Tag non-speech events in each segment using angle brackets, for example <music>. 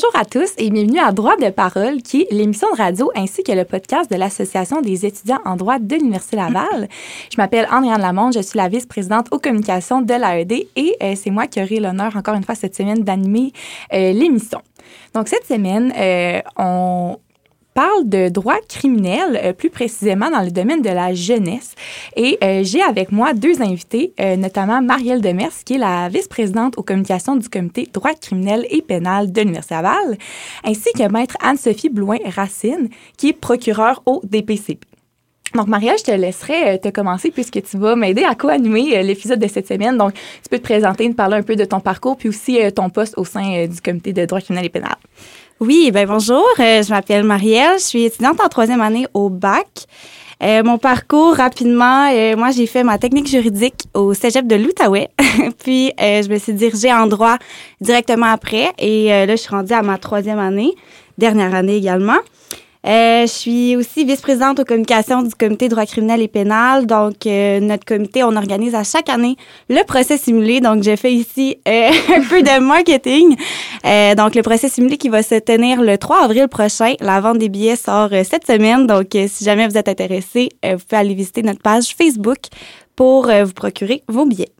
Bonjour à tous et bienvenue à Droit de parole, qui est l'émission de radio ainsi que le podcast de l'Association des étudiants en droit de l'Université Laval. Je m'appelle Andréane Lamonde, je suis la vice-présidente aux communications de l'AED et euh, c'est moi qui aurai l'honneur encore une fois cette semaine d'animer euh, l'émission. Donc cette semaine, euh, on parle de droit criminel, euh, plus précisément dans le domaine de la jeunesse. Et euh, j'ai avec moi deux invités, euh, notamment Marielle Demers, qui est la vice-présidente aux communications du comité droit criminel et pénal de l'Université Laval, ainsi que maître Anne-Sophie Blouin-Racine, qui est procureure au DPCP. Donc, Marielle, je te laisserai te commencer puisque tu vas m'aider à co-animer l'épisode de cette semaine. Donc, tu peux te présenter, nous parler un peu de ton parcours, puis aussi ton poste au sein du comité de droit criminel et pénal. Oui, ben bonjour. Euh, je m'appelle Marielle. Je suis étudiante en troisième année au bac. Euh, mon parcours, rapidement, euh, moi, j'ai fait ma technique juridique au cégep de l'Outaouais. <laughs> Puis, je me suis dirigée en droit directement après. Et là, je suis rendue à ma troisième année, dernière année également. Euh, je suis aussi vice-présidente aux communications du comité droit criminel et pénal. Donc, euh, notre comité, on organise à chaque année le procès simulé. Donc, je fais ici euh, <laughs> un peu de marketing. donc, le procès simulé qui va se tenir le 3 avril prochain. La vente des billets sort cette semaine. Donc, si jamais vous êtes intéressé, vous pouvez aller visiter notre page Facebook pour vous procurer vos billets.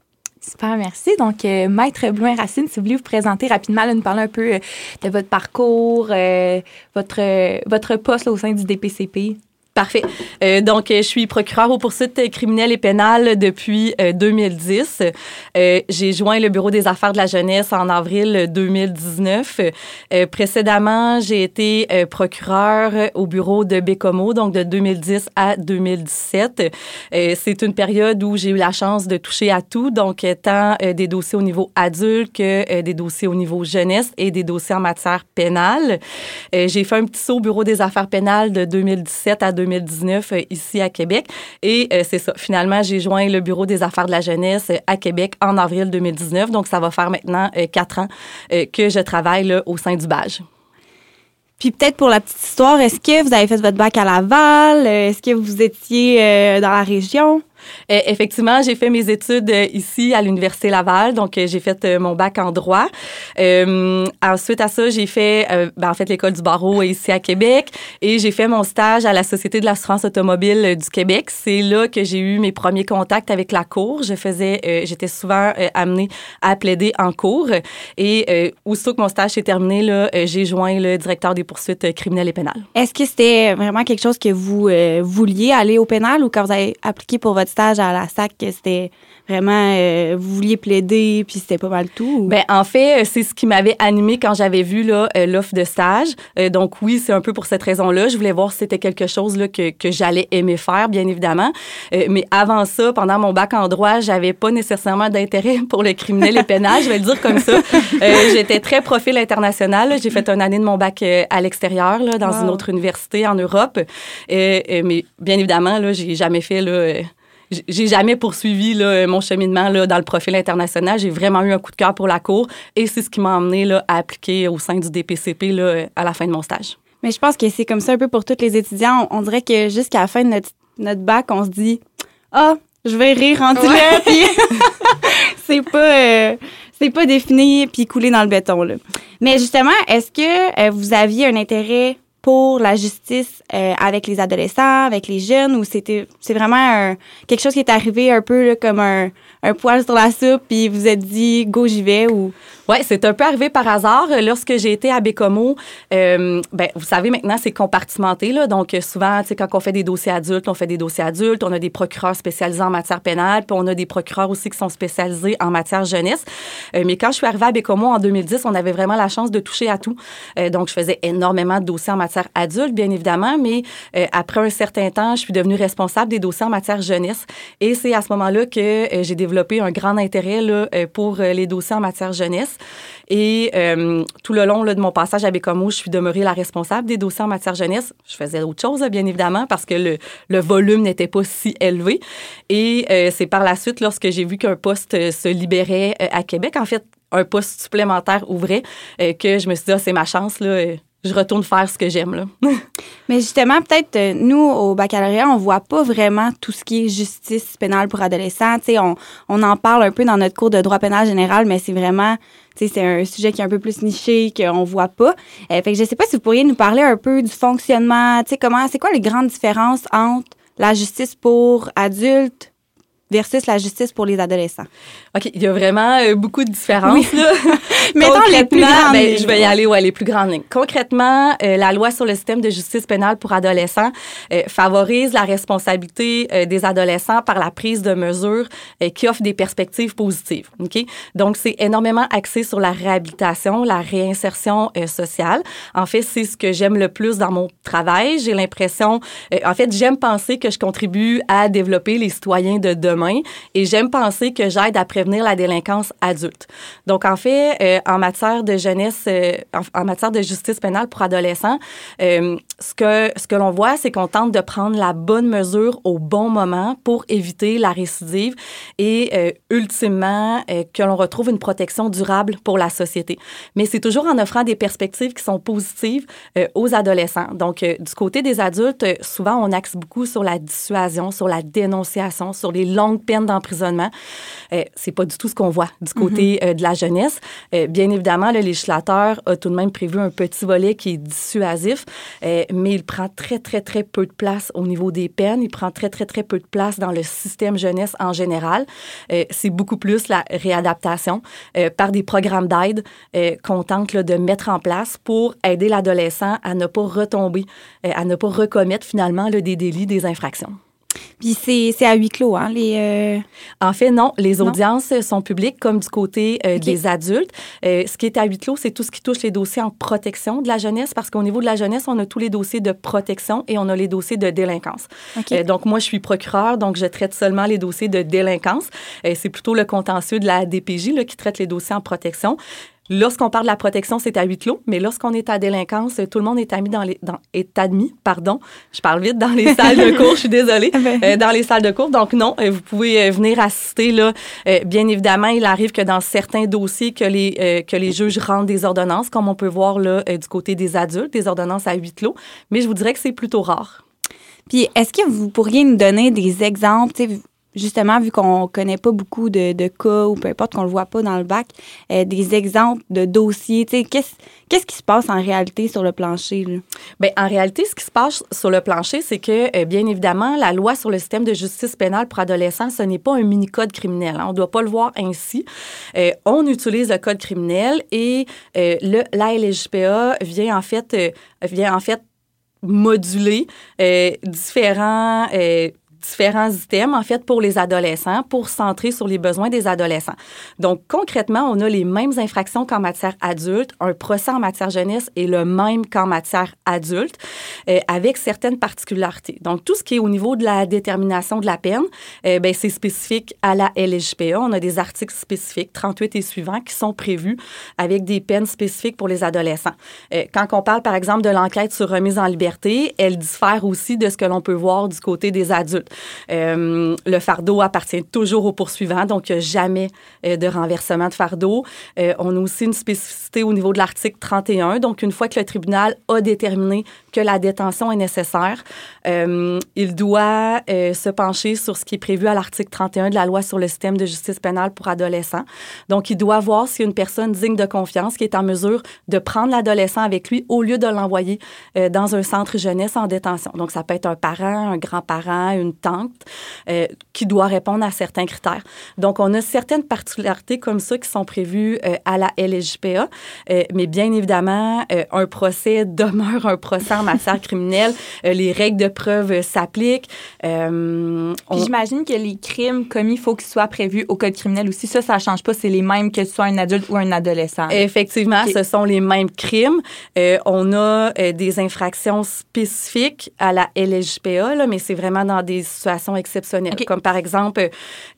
Super, merci. Donc, euh, Maître Blouin-Racine, si vous voulez vous présenter rapidement, nous parler un peu euh, de votre parcours, euh, votre, votre poste au sein du DPCP. Parfait. Euh, donc, je suis procureure aux poursuites criminelles et pénales depuis 2010. Euh, euh, j'ai joint le Bureau des affaires de la jeunesse en avril 2019. Euh, précédemment, j'ai été procureure au bureau de Bécomo, donc de 2010 à 2017. C'est une période où j'ai eu la chance de toucher à tout, donc tant des dossiers au niveau adulte que des dossiers au niveau jeunesse et des dossiers en matière pénale. j'ai fait un petit saut au Bureau des affaires pénales de 2017 à 2018 2019 euh, ici à Québec. Et euh, c'est ça. Finalement, j'ai joint le Bureau des affaires de la jeunesse euh, à Québec en avril 2019. Donc, ça va faire maintenant quatre ans que je travaille au sein du BAGE. Puis peut-être pour la petite histoire, est-ce que vous avez fait votre bac à Laval? Est-ce que vous étiez dans la région? Euh, effectivement, j'ai fait mes études euh, ici à l'Université Laval, donc euh, j'ai fait mon bac en droit. ensuite à ça, j'ai fait ben, en fait l'école du barreau ici à Québec et j'ai fait mon stage à la Société de l'assurance automobile du Québec. C'est là que j'ai eu mes premiers contacts avec la cour. Je faisais, j'étais souvent amenée à plaider en cours et aussitôt que mon stage s'est terminé, là, j'ai joint le directeur des poursuites criminelles et pénales. Est-ce que c'était vraiment quelque chose que vous vouliez aller au pénal ou quand vous avez appliqué pour votre stage à la SAC, c'était vraiment, euh, vous vouliez plaider, puis c'était pas mal tout? Ben, en fait, euh, c'est ce qui m'avait animé quand j'avais vu là, euh, l'offre de stage. donc, oui, c'est un peu pour cette raison-là. Je voulais voir si c'était quelque chose là, que, que j'allais aimer faire, bien évidemment. mais avant ça, pendant mon bac en droit, j'avais pas nécessairement d'intérêt <laughs> pour le criminel et pénal, je vais le dire comme ça. J'étais très profil international. J'ai fait une année de mon bac à l'extérieur, dans une autre université en Europe. mais bien évidemment, là, j'ai jamais fait là, j'ai jamais poursuivi là, mon cheminement là, dans le profil international. J'ai vraiment eu un coup de cœur pour la cour et c'est ce qui m'a amené là, à appliquer au sein du DPCP là, à la fin de mon stage. Mais je pense que c'est comme ça un peu pour tous les étudiants. On, dirait que jusqu'à la fin de notre, notre bac, on se dit Ah, je vais rire en ouais. puis <laughs> <laughs> c'est pas. Euh, c'est pas défini puis coulé dans le béton. Là. Mais justement, est-ce que euh, vous aviez un intérêt pour la justice euh, avec les adolescents, avec les jeunes, ou c'était c'est vraiment quelque chose qui est arrivé un peu comme un, un poil sur la soupe, puis vous êtes dit go j'y vais ou oui, c'est un peu arrivé par hasard. Lorsque j'ai été à Bécomo, euh, ben, vous savez, maintenant, c'est compartimenté. Là, donc, souvent, quand on fait des dossiers adultes, on fait des dossiers adultes. On a des procureurs spécialisés en matière pénale, puis on a des procureurs aussi qui sont spécialisés en matière jeunesse. Euh, mais quand je suis arrivée à Bécomo en 2010, on avait vraiment la chance de toucher à tout. Euh, donc, je faisais énormément de dossiers en matière adulte, bien évidemment, mais euh, après un certain temps, je suis devenue responsable des dossiers en matière jeunesse. Et c'est à ce moment-là que j'ai développé un grand intérêt là, pour les dossiers en matière jeunesse. Et euh, tout le long de mon passage à Bécomo, je suis demeurée la responsable des dossiers en matière jeunesse. Je faisais autre chose, bien évidemment, parce que le, le volume n'était pas si élevé. Et euh, c'est par la suite, lorsque j'ai vu qu'un poste euh, se libérait à Québec, en fait, un poste supplémentaire ouvrait, que je me suis dit, ah, c'est ma chance, là je retourne faire ce que j'aime. Là. <laughs> Mais justement, peut-être, euh, nous, au baccalauréat, on voit pas vraiment tout ce qui est justice pénale pour adolescents. on, on en parle un peu dans notre cours de droit pénal général, mais c'est vraiment, c'est un sujet qui est un peu plus niché, qu'on voit pas. Euh, fait que je sais pas si vous pourriez nous parler un peu du fonctionnement, tu comment, c'est quoi les grandes différences entre la justice pour adultes versus la justice pour les adolescents. OK, il y a vraiment euh, beaucoup de différences. Là. <laughs> Mettons les plus grandes ben, Je vais y aller, ouais, les plus grandes lignes. Concrètement, euh, la loi sur le système de justice pénale pour adolescents euh, favorise la responsabilité des adolescents par la prise de mesures qui offrent des perspectives positives. OK? Donc, c'est énormément axé sur la réhabilitation, la réinsertion sociale. En fait, c'est ce que j'aime le plus dans mon travail. J'ai l'impression, en fait, j'aime penser que je contribue à développer les citoyens de demain et j'aime penser que j'aide à prévenir la délinquance adulte. Donc, en fait, euh, en matière de jeunesse, euh, en, matière de justice pénale pour adolescents, euh, ce que, ce que l'on voit, c'est qu'on tente de prendre la bonne mesure au bon moment pour éviter la récidive et ultimement que l'on retrouve une protection durable pour la société. Mais c'est toujours en offrant des perspectives qui sont positives aux adolescents. Donc, du côté des adultes, souvent, on axe beaucoup sur la dissuasion, sur la dénonciation, sur les longues peine d'emprisonnement. Euh, c'est pas du tout ce qu'on voit du côté mhm. euh, de la jeunesse. Euh, bien évidemment, le législateur a tout de même prévu un petit volet qui est dissuasif, euh, mais il prend très, très, très peu de place au niveau des peines. Il prend très, très, très peu de place dans le système jeunesse en général. c'est beaucoup plus la réadaptation par des programmes d'aide qu'on tente là, de mettre en place pour aider l'adolescent à ne pas retomber, à ne pas recommettre finalement là, des délits, des infractions. Puis c'est à huis clos, hein, les... Euh, en fait, non. Les audiences sont publiques comme du côté euh, des adultes. Euh, ce qui est à huis clos, c'est tout ce qui touche les dossiers en protection de la jeunesse, parce qu'au niveau de la jeunesse, on a tous les dossiers de protection et on a les dossiers de délinquance. donc, moi, je suis procureur, donc je traite seulement les dossiers de délinquance. c'est plutôt le contentieux de la DPJ là, qui traite les dossiers en protection. Lorsqu'on parle de la protection, c'est à huis clos, mais lorsqu'on est à délinquance, tout le monde est admis dans les, dans, est admis, pardon, je parle vite, dans les <laughs> salles de cours, je suis désolée, ben. euh, dans les salles de cours. Donc non, euh, vous pouvez euh, venir assister là. bien évidemment, il arrive que dans certains dossiers que les que les juges rendent des ordonnances, comme on peut voir là du côté des adultes, des ordonnances à huis clos, mais je vous dirais que c'est plutôt rare. Puis, est-ce que vous pourriez nous donner des exemples? Justement, vu qu'on connaît pas beaucoup de, cas ou peu importe qu'on le voit pas dans le bac, euh, des exemples de dossiers, qu'est-ce qu'est-ce qui se passe en réalité sur le plancher? Bien, en réalité, ce qui se passe sur le plancher, c'est que, euh, bien évidemment, la loi sur le système de justice pénale pour adolescents, ce n'est pas un mini-code criminel. Hein. On ne doit pas le voir ainsi. Euh, on utilise le code criminel et le, la LGPA vient en fait, vient en fait moduler différents différents items, en fait, pour les adolescents, pour centrer sur les besoins des adolescents. Donc, concrètement, on a les mêmes infractions qu'en matière adulte. Un procès en matière jeunesse est le même qu'en matière adulte, euh, avec certaines particularités. Donc, tout ce qui est au niveau de la détermination de la peine, euh, ben, c'est spécifique à la LGPA. On a des articles spécifiques, 38 et suivants, qui sont prévus avec des peines spécifiques pour les adolescents. Euh, quand on parle, par exemple, de l'enquête sur remise en liberté, elle diffère aussi de ce que l'on peut voir du côté des adultes. Euh, le fardeau appartient toujours au poursuivant, donc jamais euh, de renversement de fardeau. Euh, on a aussi une spécificité au niveau de l'article 31. Donc, une fois que le tribunal a déterminé que la détention est nécessaire, il doit se pencher sur ce qui est prévu à l'article 31 de la loi sur le système de justice pénale pour adolescents. Donc, il doit voir si une personne digne de confiance qui est en mesure de prendre l'adolescent avec lui au lieu de l'envoyer dans un centre jeunesse en détention. Donc, ça peut être un parent, un grand-parent, une tente euh, qui doit répondre à certains critères. Donc, on a certaines particularités comme ça qui sont prévues euh, à la euh, mais bien évidemment, un procès <laughs> demeure un procès en matière criminelle. les règles de preuve s'appliquent. J'imagine que les crimes commis, il faut qu'ils soient prévus au code criminel aussi. Ça, ça ne change pas. C'est les mêmes que ce soit un adulte ou un adolescent. Effectivement, ce sont les mêmes crimes. on a des infractions spécifiques à la là, mais c'est vraiment dans des situations exceptionnelles. Comme par exemple,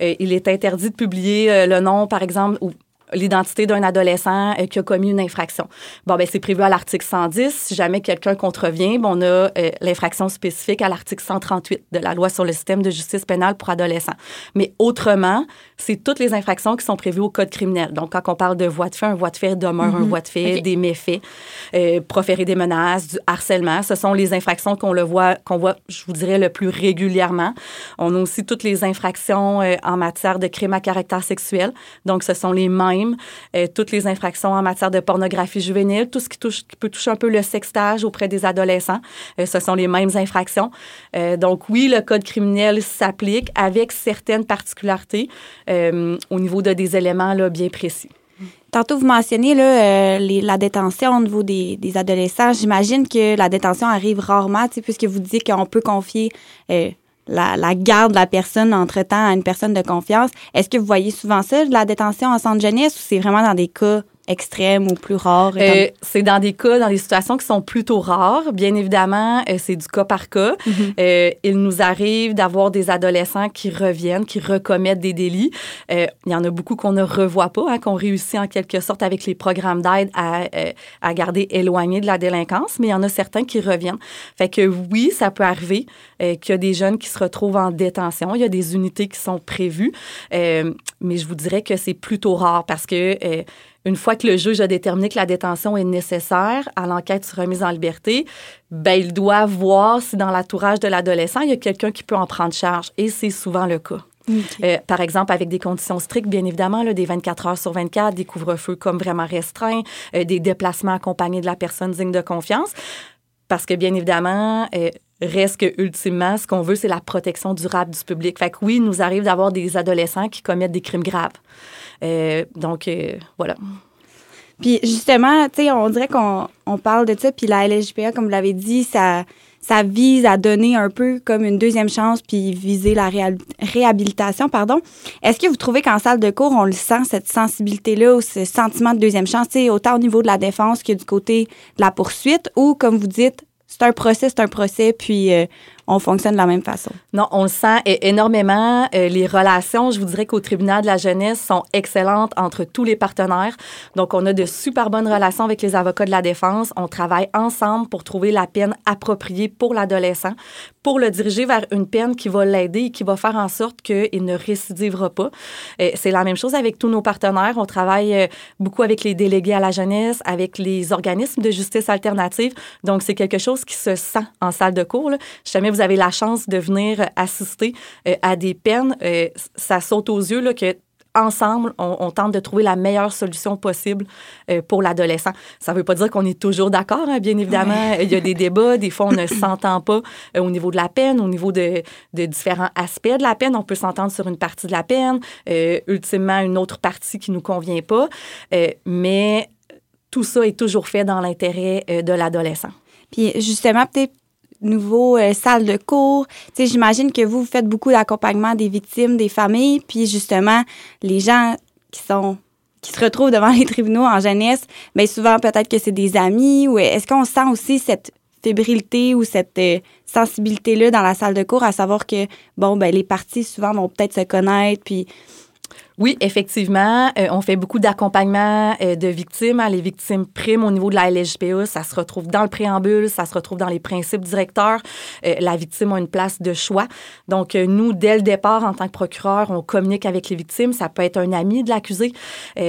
euh, il est interdit de publier euh, le nom, par exemple, ou l'identité d'un adolescent qui a commis une infraction. Bon, ben c'est prévu à l'article 110. Si jamais quelqu'un contrevient, bon, on a l'infraction spécifique à l'article 138 de la loi sur le système de justice pénale pour adolescents. Mais autrement, c'est toutes les infractions qui sont prévues au code criminel. Donc, quand on parle de voie de fait, un voie de fait demeure un mhm. voie de fait, des méfaits, proférer des menaces, du harcèlement, ce sont les infractions qu'on le voit, qu'on voit, je vous dirais, le plus régulièrement. On a aussi toutes les infractions en matière de crimes à caractère sexuel. Donc, ce sont les mêmes. Euh, toutes les infractions en matière de pornographie juvénile, tout ce qui, touche, qui peut toucher un peu le sextage auprès des adolescents, euh, ce sont les mêmes infractions. Euh, donc, oui, le code criminel s'applique avec certaines particularités au niveau de des éléments là, bien précis. Tantôt, vous mentionnez là, la détention au niveau des, des adolescents. J'imagine que la détention arrive rarement, puisque vous dites qu'on peut confier la, garde de la personne entre-temps à une personne de confiance. Est-ce que vous voyez souvent ça, la détention en centre jeunesse, ou c'est vraiment dans des cas extrêmes ou plus rares? Euh, c'est dans des cas, dans des situations qui sont plutôt rares. Bien évidemment, euh, c'est du cas par cas. Mm-hmm. Euh, il nous arrive d'avoir des adolescents qui reviennent, qui recommettent des délits. il y en a beaucoup qu'on ne revoit pas, hein, qu'on réussit en quelque sorte avec les programmes d'aide à, à garder éloignés de la délinquance, mais il y en a certains qui reviennent. Fait que oui, ça peut arriver qu'il y a des jeunes qui se retrouvent en détention. Il y a des unités qui sont prévues, mais je vous dirais que c'est plutôt rare parce que une fois que le juge a déterminé que la détention est nécessaire à l'enquête sur remise en liberté, ben, il doit voir si dans l'entourage de l'adolescent, il y a quelqu'un qui peut en prendre charge. Et c'est souvent le cas. Euh, par exemple, avec des conditions strictes, bien évidemment, là, des 24 heures sur 24, des couvre-feux comme vraiment restreints, euh, des déplacements accompagnés de la personne digne de confiance. Parce que, bien évidemment, euh, reste que, ultimement, ce qu'on veut, c'est la protection durable du public. Fait que oui, il nous arrive d'avoir des adolescents qui commettent des crimes graves. Euh, donc, euh, voilà. Puis justement, tu sais, on dirait qu'on on parle de ça, puis la LGPA, comme vous l'avez dit, ça, ça vise à donner un peu comme une deuxième chance, puis viser la réhabilitation, pardon. Est-ce que vous trouvez qu'en salle de cours, on le sent, cette sensibilité-là, ou ce sentiment de deuxième chance, autant au niveau de la défense que du côté de la poursuite, ou comme vous dites, c'est un procès, c'est un procès, puis euh, on fonctionne de la même façon. Non, on le sent énormément. Euh, les relations, je vous dirais qu'au tribunal de la jeunesse sont excellentes entre tous les partenaires. Donc, on a de super bonnes relations avec les avocats de la défense. On travaille ensemble pour trouver la peine appropriée pour l'adolescent, pour le diriger vers une peine qui va l'aider et qui va faire en sorte qu'il ne récidivera pas. C'est la même chose avec tous nos partenaires. On travaille euh, beaucoup avec les délégués à la jeunesse, avec les organismes de justice alternative. Donc, c'est quelque chose qui se sent en salle de cours. Là. Vous avez la chance de venir assister euh, à des peines, euh, ça saute aux yeux là, que ensemble, on, tente de trouver la meilleure solution possible euh, pour l'adolescent. Ça ne veut pas dire qu'on est toujours d'accord, hein, bien évidemment. Il y a des débats, des fois, on ne s'entend pas au niveau de la peine, au niveau de, de, différents aspects de la peine. On peut s'entendre sur une partie de la peine, ultimement une autre partie qui ne nous convient pas, mais tout ça est toujours fait dans l'intérêt de l'adolescent. Puis justement, peut-être nouveau euh, salle de cours. Tu sais, j'imagine que vous, vous faites beaucoup d'accompagnement des victimes, des familles, puis justement, les gens qui sont qui se retrouvent devant <laughs> les tribunaux en jeunesse, mais souvent peut-être que c'est des amis ou est-ce qu'on sent aussi cette fébrilité ou cette euh, sensibilité-là dans la salle de cours à savoir que, bon, ben les parties souvent vont peut-être se connaître, puis oui, effectivement, euh, on fait beaucoup d'accompagnement euh, de victimes. Hein, les victimes primes au niveau de la LGPA, ça se retrouve dans le préambule, ça se retrouve dans les principes directeurs. Euh, la victime a une place de choix. Donc, nous, dès le départ, en tant que procureur, on communique avec les victimes. Ça peut être un ami de l'accusé,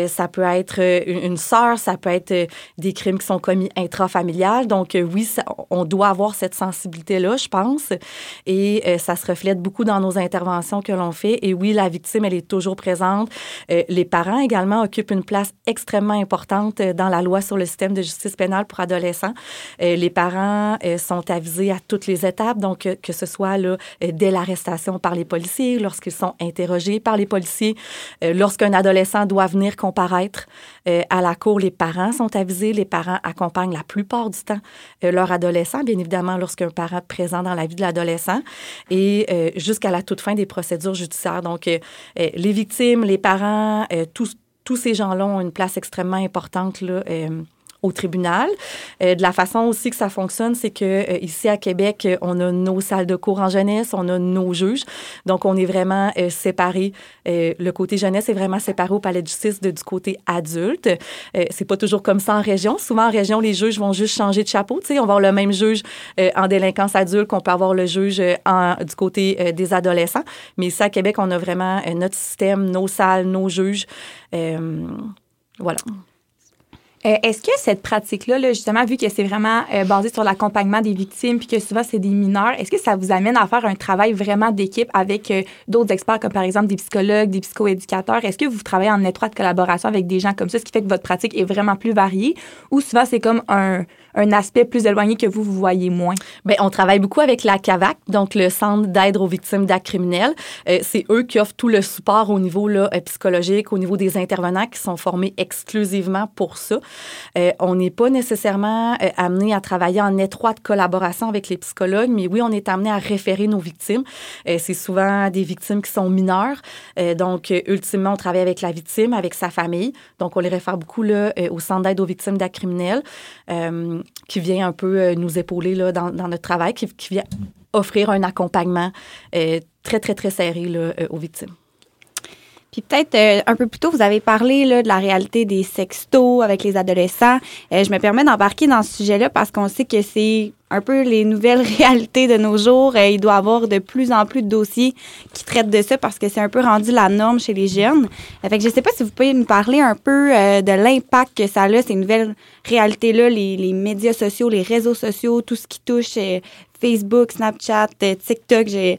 ça peut être une, sœur, ça peut être des crimes qui sont commis intrafamiliales. Donc, oui, on doit avoir cette sensibilité-là, je pense. Et ça se reflète beaucoup dans nos interventions que l'on fait. Et oui, la victime, elle est toujours présente euh, les parents également occupent une place extrêmement importante euh, dans la loi sur le système de justice pénale pour adolescents. Euh, les parents sont avisés à toutes les étapes, donc que ce soit dès l'arrestation par les policiers, lorsqu'ils sont interrogés par les policiers, lorsqu'un adolescent doit venir comparaître à la cour, les parents sont avisés. Les parents accompagnent la plupart du temps leur adolescent, bien évidemment, lorsqu'un parent est présent dans la vie de l'adolescent, et jusqu'à la toute fin des procédures judiciaires. Donc, les victimes, les parents, euh, tous, tous ces gens-là ont une place extrêmement importante là, euh, au tribunal. de la façon aussi que ça fonctionne, c'est que ici à Québec, on a nos salles de cours en jeunesse, on a nos juges. Donc, on est vraiment séparés. le côté jeunesse est vraiment séparé au palais de justice du côté adulte. c'est pas toujours comme ça en région. Souvent, en région, les juges vont juste changer de chapeau. Tu sais, on va avoir le même juge en délinquance adulte qu'on peut avoir le juge du côté des adolescents. Mais ici, à Québec, on a vraiment notre système, nos salles, nos juges. voilà. Euh, est-ce que cette pratique-là, justement, vu que c'est vraiment euh, basé sur l'accompagnement des victimes, puis que souvent c'est des mineurs, est-ce que ça vous amène à faire un travail vraiment d'équipe avec euh, d'autres experts, comme par exemple des psychologues, des psychoéducateurs? Est-ce que vous travaillez en étroite collaboration avec des gens comme ça, ce qui fait que votre pratique est vraiment plus variée, ou souvent c'est comme un, un aspect plus éloigné que vous, vous voyez moins? Bien, on travaille beaucoup avec la CAVAC, donc le Centre d'aide aux victimes d'actes criminels. Euh, c'est eux qui offrent tout le support au niveau là, euh, psychologique, au niveau des intervenants qui sont formés exclusivement pour ça. Euh, on n'est pas nécessairement amené à travailler en étroite collaboration avec les psychologues, mais oui, on est amené à référer nos victimes. c'est souvent des victimes qui sont mineures. donc, ultimement, on travaille avec la victime, avec sa famille. Donc, on les réfère beaucoup là, au Centre d'aide aux victimes d'actes criminels qui vient un peu euh, nous épauler dans, notre travail, qui, vient offrir un accompagnement euh, très, très, très serré euh, aux victimes. Puis peut-être un peu plus tôt, vous avez parlé là, de la réalité des sextos avec les adolescents. je me permets d'embarquer dans ce sujet-là parce qu'on sait que c'est un peu les nouvelles <laughs> réalités de nos jours. il doit y avoir de plus en plus de dossiers qui traitent de ça parce que c'est un peu rendu la norme chez les jeunes. Fait que je ne sais pas si vous pouvez nous parler un peu de l'impact que ça a, ces nouvelles réalité-là, les, les, médias sociaux, les réseaux sociaux, tout ce qui touche euh, Facebook, Snapchat, euh, TikTok, j'ai,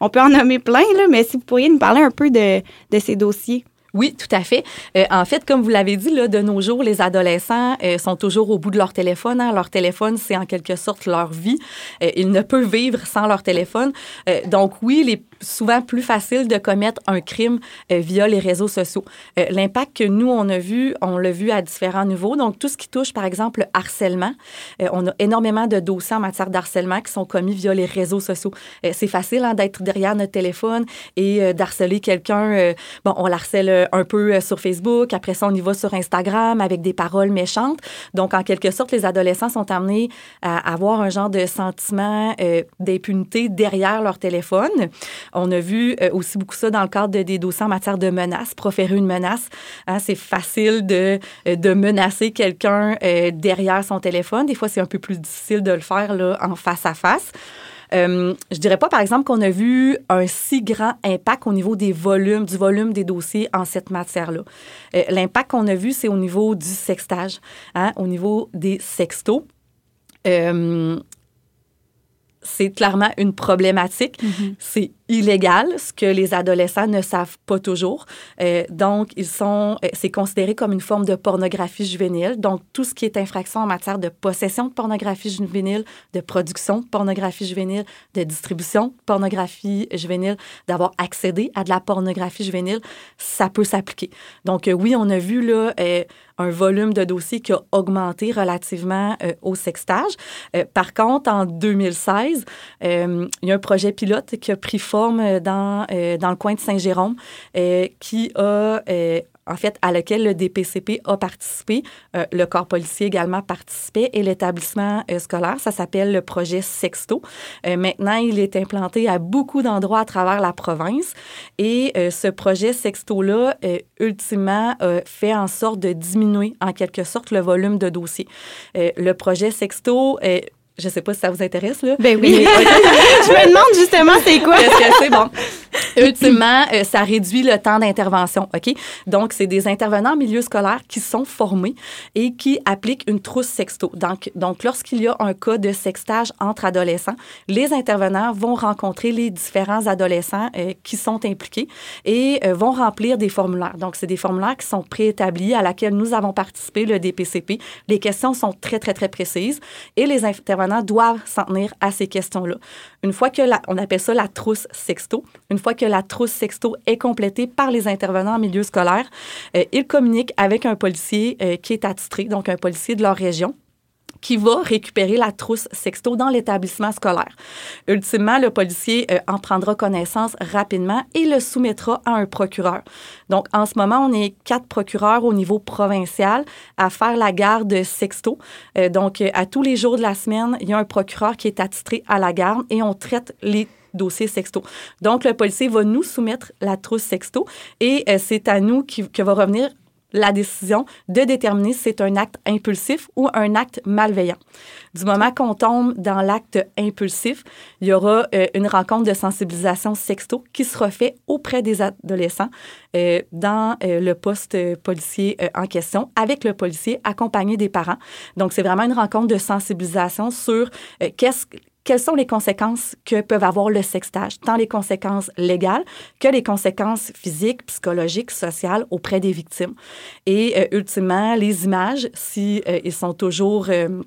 on peut en nommer plein, là, mais si vous pourriez nous parler un peu de, de ces dossiers. Oui, tout à fait. Euh, en fait, comme vous l'avez dit, là, de nos jours, les adolescents euh, sont toujours au bout de leur téléphone. Hein. Leur téléphone, c'est en quelque sorte leur vie. Euh, ils ne peuvent vivre sans leur téléphone. donc oui, il est souvent plus facile de commettre un crime via les réseaux sociaux. L'impact que nous, on a vu, on l'a vu à différents niveaux. Donc tout ce qui touche, par exemple, le harcèlement. on a énormément de dossiers en matière d'harcèlement qui sont commis via les réseaux sociaux. c'est facile hein, d'être derrière notre téléphone et d'harceler quelqu'un. bon, on l'harcèle euh, un peu euh, sur Facebook. Après ça, on y va sur Instagram avec des paroles méchantes. Donc, en quelque sorte, les adolescents sont amenés à avoir un genre de sentiment euh, d'impunité derrière leur téléphone. On a vu aussi beaucoup ça dans le cadre de, des dossiers en matière de menaces, proférer une menace. Hein, c'est facile de, de menacer quelqu'un derrière son téléphone. Des fois, c'est un peu plus difficile de le faire là, en face à face. Euh, je dirais pas, par exemple, qu'on a vu un si grand impact au niveau des volumes, du volume des dossiers en cette matière-là. Euh, l'impact qu'on a vu, c'est au niveau du sextage, hein, au niveau des sextos. Euh, c'est clairement une problématique. Mm-hmm. C'est illégal, ce que les adolescents ne savent pas toujours. Euh, donc, ils sont, euh, c'est considéré comme une forme de pornographie juvénile. Donc, tout ce qui est infraction en matière de possession de pornographie juvénile, de production de pornographie juvénile, de distribution de pornographie juvénile, d'avoir accédé à de la pornographie juvénile, ça peut s'appliquer. Donc, euh, oui, on a vu là un volume de dossiers qui a augmenté relativement au sextage. par contre, en 2016, il y a un projet pilote qui a pris forme dans, euh, dans le coin de Saint-Jérôme euh, qui a euh, en fait, à laquelle le DPCP a participé. le corps policier également participait et l'établissement scolaire, ça s'appelle le projet Sexto. maintenant, il est implanté à beaucoup d'endroits à travers la province et ce projet Sexto-là, ultimement, fait en sorte de diminuer en quelque sorte le volume de dossiers. le projet Sexto je sais pas si ça vous intéresse, là. Ben oui. <laughs> je me demande justement c'est quoi. Qu'est-ce que c'est? Bon. <laughs> Ultimement, euh, ça réduit le temps d'intervention, OK? Donc, c'est des intervenants en milieu scolaire qui sont formés et qui appliquent une trousse sexto. Donc, donc lorsqu'il y a un cas de sextage entre adolescents, les intervenants vont rencontrer les différents adolescents euh, qui sont impliqués et euh, vont remplir des formulaires. Donc, c'est des formulaires qui sont préétablis à laquelle nous avons participé, le DPCP. Les questions sont très, très, très précises et les intervenants doivent s'en tenir à ces questions-là. Une fois que la, on appelle ça la trousse sexto, une fois que la trousse sexto est complétée par les intervenants en milieu scolaire, euh, ils communiquent avec un policier euh, qui est attitré, donc un policier de leur région qui va récupérer la trousse sexto dans l'établissement scolaire. Ultimement, le policier euh, en prendra connaissance rapidement et le soumettra à un procureur. Donc, en ce moment, on est quatre procureurs au niveau provincial à faire la garde sexto. Euh, donc, euh, à tous les jours de la semaine, il y a un procureur qui est attitré à la garde et on traite les dossiers sexto. Donc, le policier va nous soumettre la trousse sexto et c'est à nous que va revenir la décision de déterminer si c'est un acte impulsif ou un acte malveillant. Du moment qu'on tombe dans l'acte impulsif, il y aura euh, une rencontre de sensibilisation sexto qui sera faite auprès des adolescents euh, dans euh, le poste policier en question avec le policier accompagné des parents. Donc, c'est vraiment une rencontre de sensibilisation sur qu'est-ce quelles sont les conséquences que peuvent avoir le sextage, tant les conséquences légales que les conséquences physiques, psychologiques, sociales auprès des victimes. Et euh, ultimement, les images, si euh, ils sont toujours euh,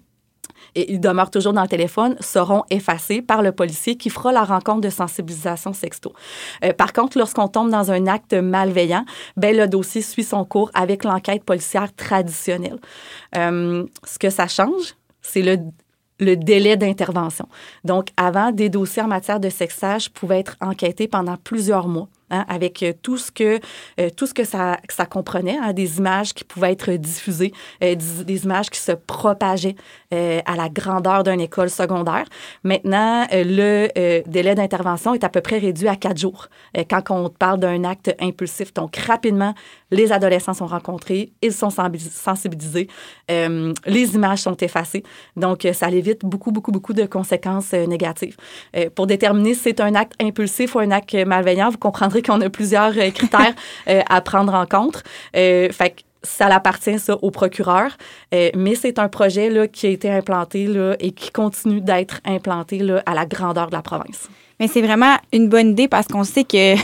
et ils demeurent toujours dans le téléphone, seront effacés par le policier qui fera la rencontre de sensibilisation sexto. par contre, lorsqu'on tombe dans un acte malveillant, ben, le dossier suit son cours avec l'enquête policière traditionnelle. ce que ça change, c'est le, le délai d'intervention. Donc, avant, des dossiers en matière de sexage pouvaient être enquêtés pendant plusieurs mois. Hein, avec euh, tout ce que, euh, tout ce que ça, ça comprenait, hein, des images qui pouvaient être diffusées, euh, des, images qui se propageaient à la grandeur d'une école secondaire. Maintenant, le délai d'intervention est à peu près réduit à quatre jours quand on parle d'un acte impulsif. Donc, rapidement, les adolescents sont rencontrés, ils sont sensibilisés, les images sont effacées. Donc, ça évite beaucoup, beaucoup, beaucoup de conséquences négatives. pour déterminer si c'est un acte impulsif ou un acte malveillant, vous comprendrez qu'on a plusieurs euh, critères <laughs> euh, à prendre en compte. Euh, ça appartient au procureur, mais c'est un projet qui a été implanté et qui continue d'être implanté à la grandeur de la province. Mais c'est vraiment une bonne idée parce qu'on sait que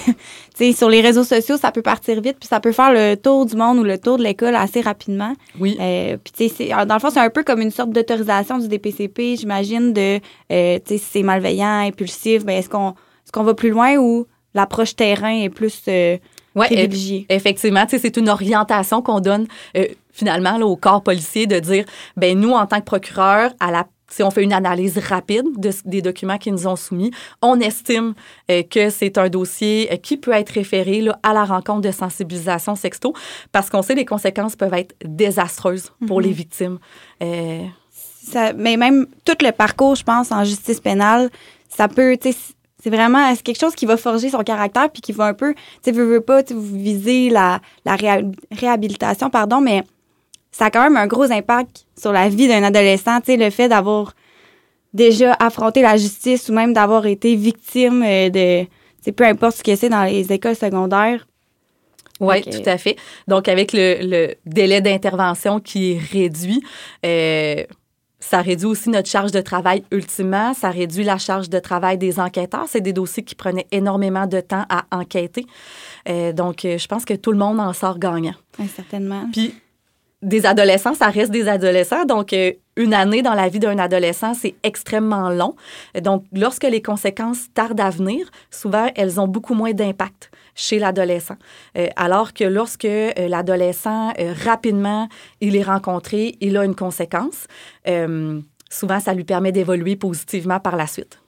<laughs> sur les réseaux sociaux, ça peut partir vite, puis ça peut faire le tour du monde ou le tour de l'école assez rapidement. Oui. puis dans le fond, c'est un peu comme une sorte d'autorisation du DPCP, j'imagine, de si c'est malveillant, impulsif, ben, est-ce qu'on est qu'on va plus loin ou l'approche terrain est plus euh, privilégiée? Effectivement, c'est une orientation qu'on donne euh, finalement au corps policier de dire, ben nous, en tant que procureur, à la si on fait une analyse rapide des documents qui nous ont soumis, on estime euh, que c'est un dossier qui peut être référé à la rencontre de sensibilisation sexto parce qu'on sait que les conséquences peuvent être désastreuses pour les mhm. victimes. Ça, mais même tout le parcours, je pense, en justice pénale, ça peut, c'est vraiment c'est quelque chose qui va forger son caractère puis qui va un peu, tu sais, veux, pas, vous viser la, la réhabilitation, pardon, mais ça a quand même un gros impact sur la vie d'un adolescent, tu sais, le fait d'avoir déjà affronté la justice ou même d'avoir été victime euh, de, tu peu importe ce que c'est dans les écoles secondaires. Oui, tout à fait. Donc, avec le, le délai d'intervention qui est réduit, euh, ça réduit aussi notre charge de travail ultimement. Ça réduit la charge de travail des enquêteurs. C'est des dossiers qui prenaient énormément de temps à enquêter. Euh, donc, euh, je pense que tout le monde en sort gagnant. certainement. Puis, des adolescents, ça reste des adolescents. Donc, euh, une année dans la vie d'un adolescent, c'est extrêmement long. Donc, lorsque les conséquences tardent à venir, souvent, elles ont beaucoup moins d'impact chez l'adolescent. Euh, alors que lorsque euh, l'adolescent, rapidement, il est rencontré, il a une conséquence, souvent, ça lui permet d'évoluer positivement par la suite.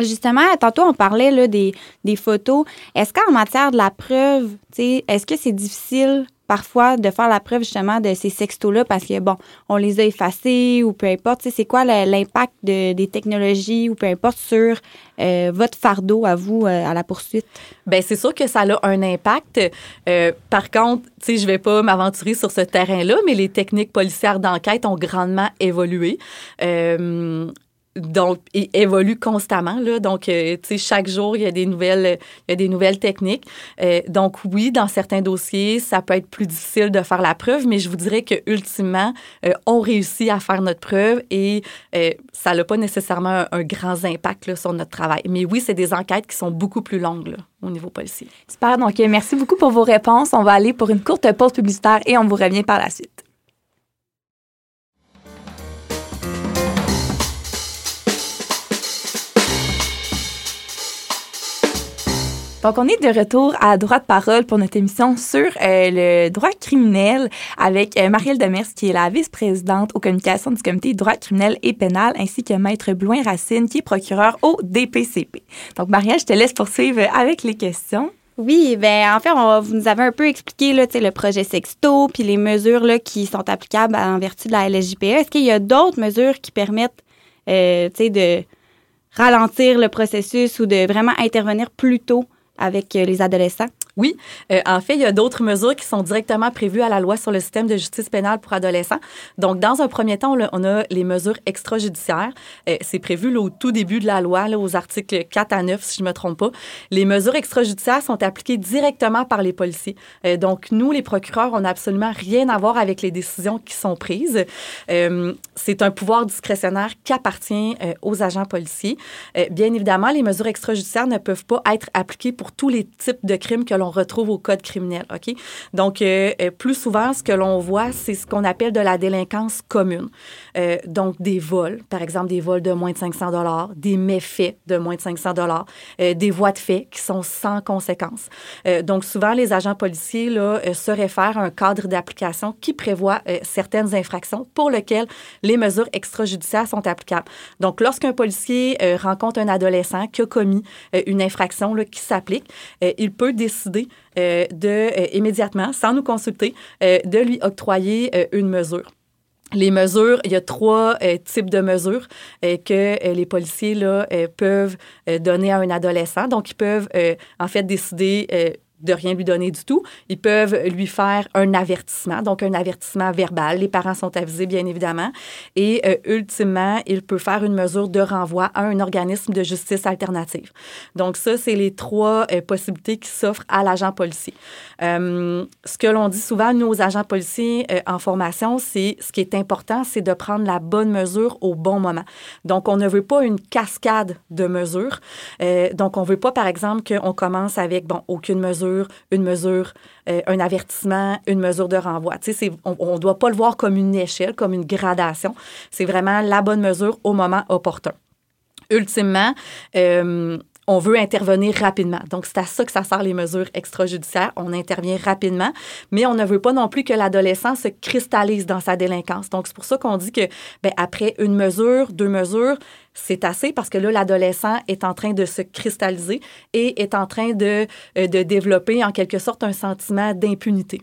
Justement, tantôt, on parlait des, des photos. Est-ce qu'en matière de la preuve, est-ce que c'est difficile parfois de faire la preuve justement de ces sextos-là parce que, bon, on les a effacés ou peu importe. C'est quoi l'impact des technologies ou peu importe sur euh, votre fardeau à vous euh, à la poursuite? Bien, c'est sûr que ça a un impact. Euh, par contre, tu sais, je vais pas m'aventurer sur ce terrain-là, mais les techniques policières d'enquête ont grandement évolué donc il évolue constamment là. Donc euh, tu sais chaque jour il y a des nouvelles il y a des nouvelles techniques. Euh, donc oui dans certains dossiers ça peut être plus difficile de faire la preuve mais je vous dirais que ultimement euh, on réussit à faire notre preuve et ça n'a pas nécessairement un, grand impact sur notre travail. Mais oui c'est des enquêtes qui sont beaucoup plus longues là, au niveau policier. Super. Donc merci beaucoup pour vos réponses. On va aller pour une courte pause publicitaire et on vous revient par la suite Donc, on est de retour à Droit de parole pour notre émission sur euh, le droit criminel avec euh, Marielle Demers, qui est la vice-présidente aux communications du comité droit criminel et pénal, ainsi que Maître Blouin-Racine, qui est procureur au DPCP. Donc, Marielle, je te laisse poursuivre avec les questions. Oui, ben en fait, vous nous avez un peu expliqué le projet Sexto, puis les mesures qui sont applicables en vertu de la LSJPE. Est-ce qu'il y a d'autres mesures qui permettent euh, de ralentir le processus ou de vraiment intervenir plus tôt avec euh, les adolescents? Oui, euh, en fait, il y a d'autres mesures qui sont directement prévues à la loi sur le système de justice pénale pour adolescents. Donc, dans un premier temps, on a les mesures extrajudiciaires. Euh, c'est prévu là, au tout début de la loi, là, aux articles 4 à 9, si je ne me trompe pas. Les mesures extrajudiciaires sont appliquées directement par les policiers. Euh, donc, nous, les procureurs, on n'a absolument rien à voir avec les décisions qui sont prises. Euh, c'est un pouvoir discrétionnaire qui appartient euh, aux agents policiers. Euh, bien évidemment, les mesures extrajudiciaires ne peuvent pas être appliquées pour tous les types de crimes que l'on on retrouve au code criminel. OK? Donc, euh, euh, plus souvent, ce que l'on voit, c'est ce qu'on appelle de la délinquance commune. Euh, donc, des vols, par exemple, des vols de moins de 500 dollars, des méfaits de moins de 500 dollars, des voies de fait qui sont sans conséquence. donc, souvent, les agents policiers là, se réfèrent à un cadre d'application qui prévoit certaines infractions pour lesquelles les mesures extrajudiciaires sont applicables. Donc, lorsqu'un policier rencontre un adolescent qui a commis une infraction là, qui s'applique, il peut décider euh, de, euh, immédiatement, sans nous consulter, euh, de lui octroyer une mesure. Les mesures, il y a trois types de mesures que les policiers peuvent donner à un adolescent. Donc, ils peuvent en fait décider de rien lui donner du tout. Ils peuvent lui faire un avertissement, donc un avertissement verbal. Les parents sont avisés, bien évidemment. Et euh, ultimement, il peut faire une mesure de renvoi à un organisme de justice alternative. Donc ça, c'est les trois euh, possibilités qui s'offrent à l'agent policier. Euh, ce que l'on dit souvent, nous, aux agents policiers en formation, c'est ce qui est important, c'est de prendre la bonne mesure au bon moment. Donc, on ne veut pas une cascade de mesures. donc, on ne veut pas, par exemple, qu'on commence avec, bon, aucune mesure une mesure, euh, un avertissement, une mesure de renvoi. On ne doit pas le voir comme une échelle, comme une gradation. C'est vraiment la bonne mesure au moment opportun. Ultimement, euh, on veut intervenir rapidement. Donc, c'est à ça que ça sert les mesures extrajudiciaires. On intervient rapidement, mais on ne veut pas non plus que l'adolescent se cristallise dans sa délinquance. Donc, c'est pour ça qu'on dit que, ben, après une mesure, deux mesures, c'est assez parce que là, l'adolescent est en train de se cristalliser et est en train de, euh, de développer en quelque sorte un sentiment d'impunité.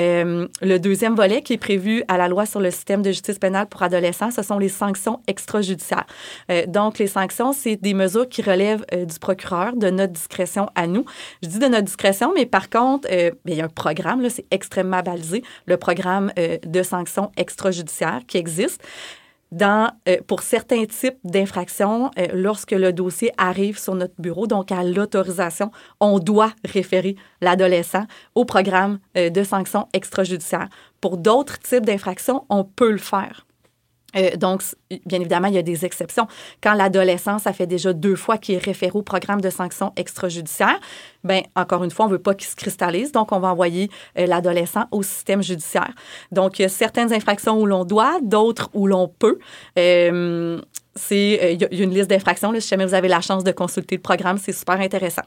Euh, le deuxième volet qui est prévu à la loi sur le système de justice pénale pour adolescents, ce sont les sanctions extrajudiciaires. Euh, donc, les sanctions, c'est des mesures qui relèvent euh, du procureur, de notre discrétion à nous. Je dis de notre discrétion, mais par contre, ben, il y a un programme, c'est extrêmement balisé, le programme de sanctions extrajudiciaires qui existe dans, euh, pour certains types d'infractions, euh, lorsque le dossier arrive sur notre bureau, donc à l'autorisation, on doit référer l'adolescent au programme euh, de sanctions extrajudiciaires. Pour d'autres types d'infractions, on peut le faire. Euh, donc, bien évidemment, il y a des exceptions. Quand l'adolescent, ça fait déjà deux fois qu'il est référé au programme de sanctions extrajudiciaires, bien, encore une fois, on ne veut pas qu'il se cristallise, donc on va envoyer euh, l'adolescent au système judiciaire. Donc, il y a certaines infractions où l'on doit, d'autres où l'on peut. Euh, c'est, il y a une liste d'infractions. Si jamais vous avez la chance de consulter le programme, c'est super intéressant.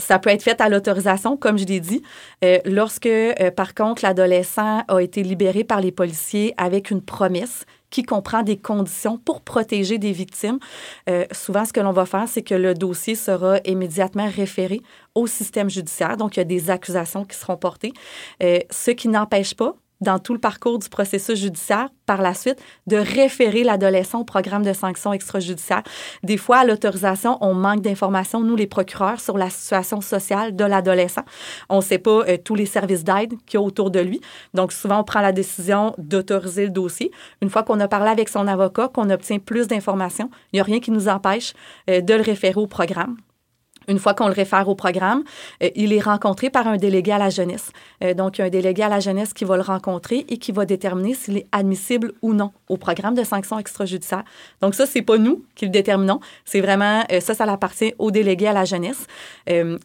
Ça peut être fait à l'autorisation, comme je l'ai dit. Euh, lorsque, euh, par contre, l'adolescent a été libéré par les policiers avec une promesse qui comprend des conditions pour protéger des victimes. Euh, souvent, ce que l'on va faire, c'est que le dossier sera immédiatement référé au système judiciaire. Donc, il y a des accusations qui seront portées, ce qui n'empêche pas dans tout le parcours du processus judiciaire, par la suite, de référer l'adolescent au programme de sanctions extrajudiciaires. Des fois, à l'autorisation, on manque d'informations, nous, les procureurs, sur la situation sociale de l'adolescent. On ne sait pas euh, tous les services d'aide qu'il y a autour de lui. Donc, souvent, on prend la décision d'autoriser le dossier. Une fois qu'on a parlé avec son avocat, qu'on obtient plus d'informations, il n'y a rien qui nous empêche euh, de le référer au programme. Une fois qu'on le réfère au programme, euh, il est rencontré par un délégué à la jeunesse. Euh, donc, il y a un délégué à la jeunesse qui va le rencontrer et qui va déterminer s'il est admissible ou non au programme de sanctions extrajudiciaires. Donc, ça, c'est pas nous qui le déterminons. C'est vraiment, euh, ça, ça appartient au délégué à la jeunesse.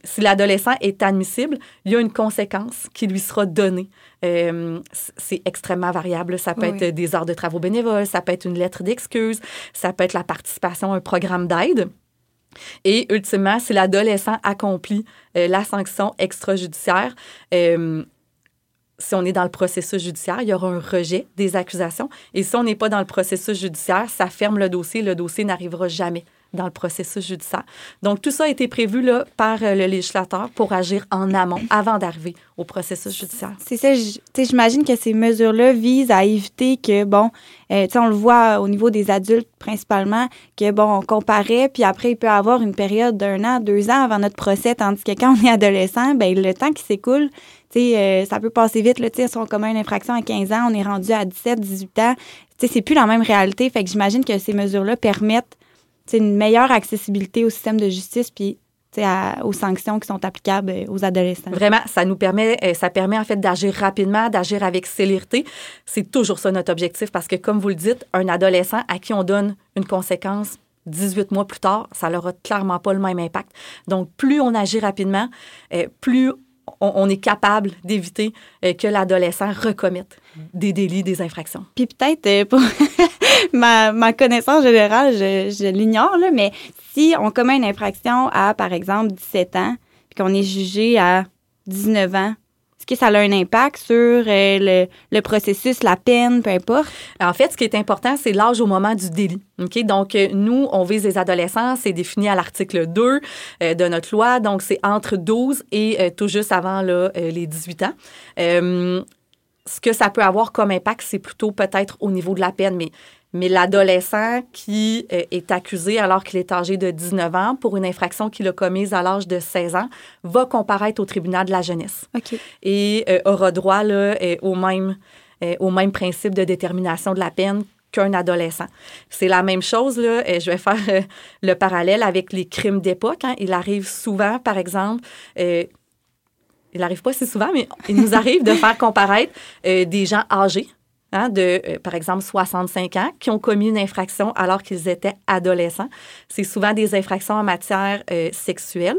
si l'adolescent est admissible, il y a une conséquence qui lui sera donnée. c'est extrêmement variable. Ça peut être des heures de travaux bénévoles, ça peut être une lettre d'excuse, ça peut être la participation à un programme d'aide. Et ultimement, si l'adolescent accomplit euh, la sanction extrajudiciaire, euh, si on est dans le processus judiciaire, il y aura un rejet des accusations. Et si on n'est pas dans le processus judiciaire, ça ferme le dossier. Le dossier n'arrivera jamais dans le processus judiciaire. Donc, tout ça a été prévu là, par euh, le législateur pour agir en amont avant d'arriver au processus judiciaire. C'est ça, j'imagine que ces mesures-là visent à éviter que, bon, euh, on le voit au niveau des adultes principalement, que, bon, on comparait, puis après, il peut y avoir une période d'un an, deux ans avant notre procès, tandis que quand on est adolescent, ben le temps qui s'écoule, euh, ça peut passer vite. Là, si on commet une infraction à 15 ans, on est rendu à 17, 18 ans. C'est plus la même réalité. Fait que j'imagine que ces mesures-là permettent une meilleure accessibilité au système de justice puis aux sanctions qui sont applicables euh, aux adolescents. Vraiment, ça nous permet, euh, ça permet en fait d'agir rapidement, d'agir avec célérité. C'est toujours ça notre objectif parce que, comme vous le dites, un adolescent à qui on donne une conséquence 18 mois plus tard, ça n'aura clairement pas le même impact. Donc, plus on agit rapidement, euh, plus on, est capable d'éviter que l'adolescent recommette des délits, des infractions. Puis peut-être, pour <laughs> ma, ma, connaissance générale, je, je l'ignore, mais si on commet une infraction à, par exemple, 17 ans, puis qu'on est jugé à 19 ans, est-ce que ça a un impact sur euh, le, processus, la peine, peu importe? En fait, ce qui est important, c'est l'âge au moment du délit. Donc, euh, nous, on vise les adolescents. C'est défini à l'article 2 euh, de notre loi. Donc, c'est entre 12 et tout juste avant là, les 18 ans. ce que ça peut avoir comme impact, c'est plutôt peut-être au niveau de la peine, mais mais l'adolescent qui euh, est accusé alors qu'il est âgé de 19 ans pour une infraction qu'il a commise à l'âge de 16 ans va comparaître au tribunal de la jeunesse et euh, aura droit là, euh, au, même, au même principe de détermination de la peine qu'un adolescent. C'est la même chose, là, et je vais faire le parallèle avec les crimes d'époque. Hein. Il arrive souvent, par exemple, il n'arrive pas si souvent, mais il nous arrive de faire comparaître des gens âgés Hein, de, euh, par exemple, 65 ans, qui ont commis une infraction alors qu'ils étaient adolescents. C'est souvent des infractions en matière euh, sexuelle.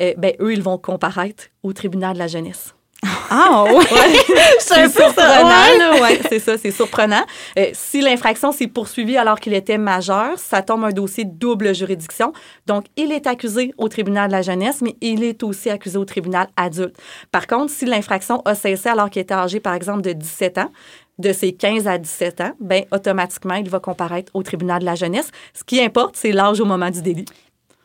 Euh, ben, eux, ils vont comparaître au tribunal de la jeunesse. Ah, ouais. <laughs> <laughs> c'est surprenant, ouais. c'est ça, c'est surprenant. si l'infraction s'est poursuivie alors qu'il était majeur, ça tombe un dossier double juridiction. Donc, il est accusé au tribunal de la jeunesse, mais il est aussi accusé au tribunal adulte. Par contre, si l'infraction a cessé alors qu'il était âgé, par exemple, de 17 ans, de ses 15 à 17 ans, ben automatiquement, il va comparaître au tribunal de la jeunesse. Ce qui importe, c'est l'âge au moment du délit.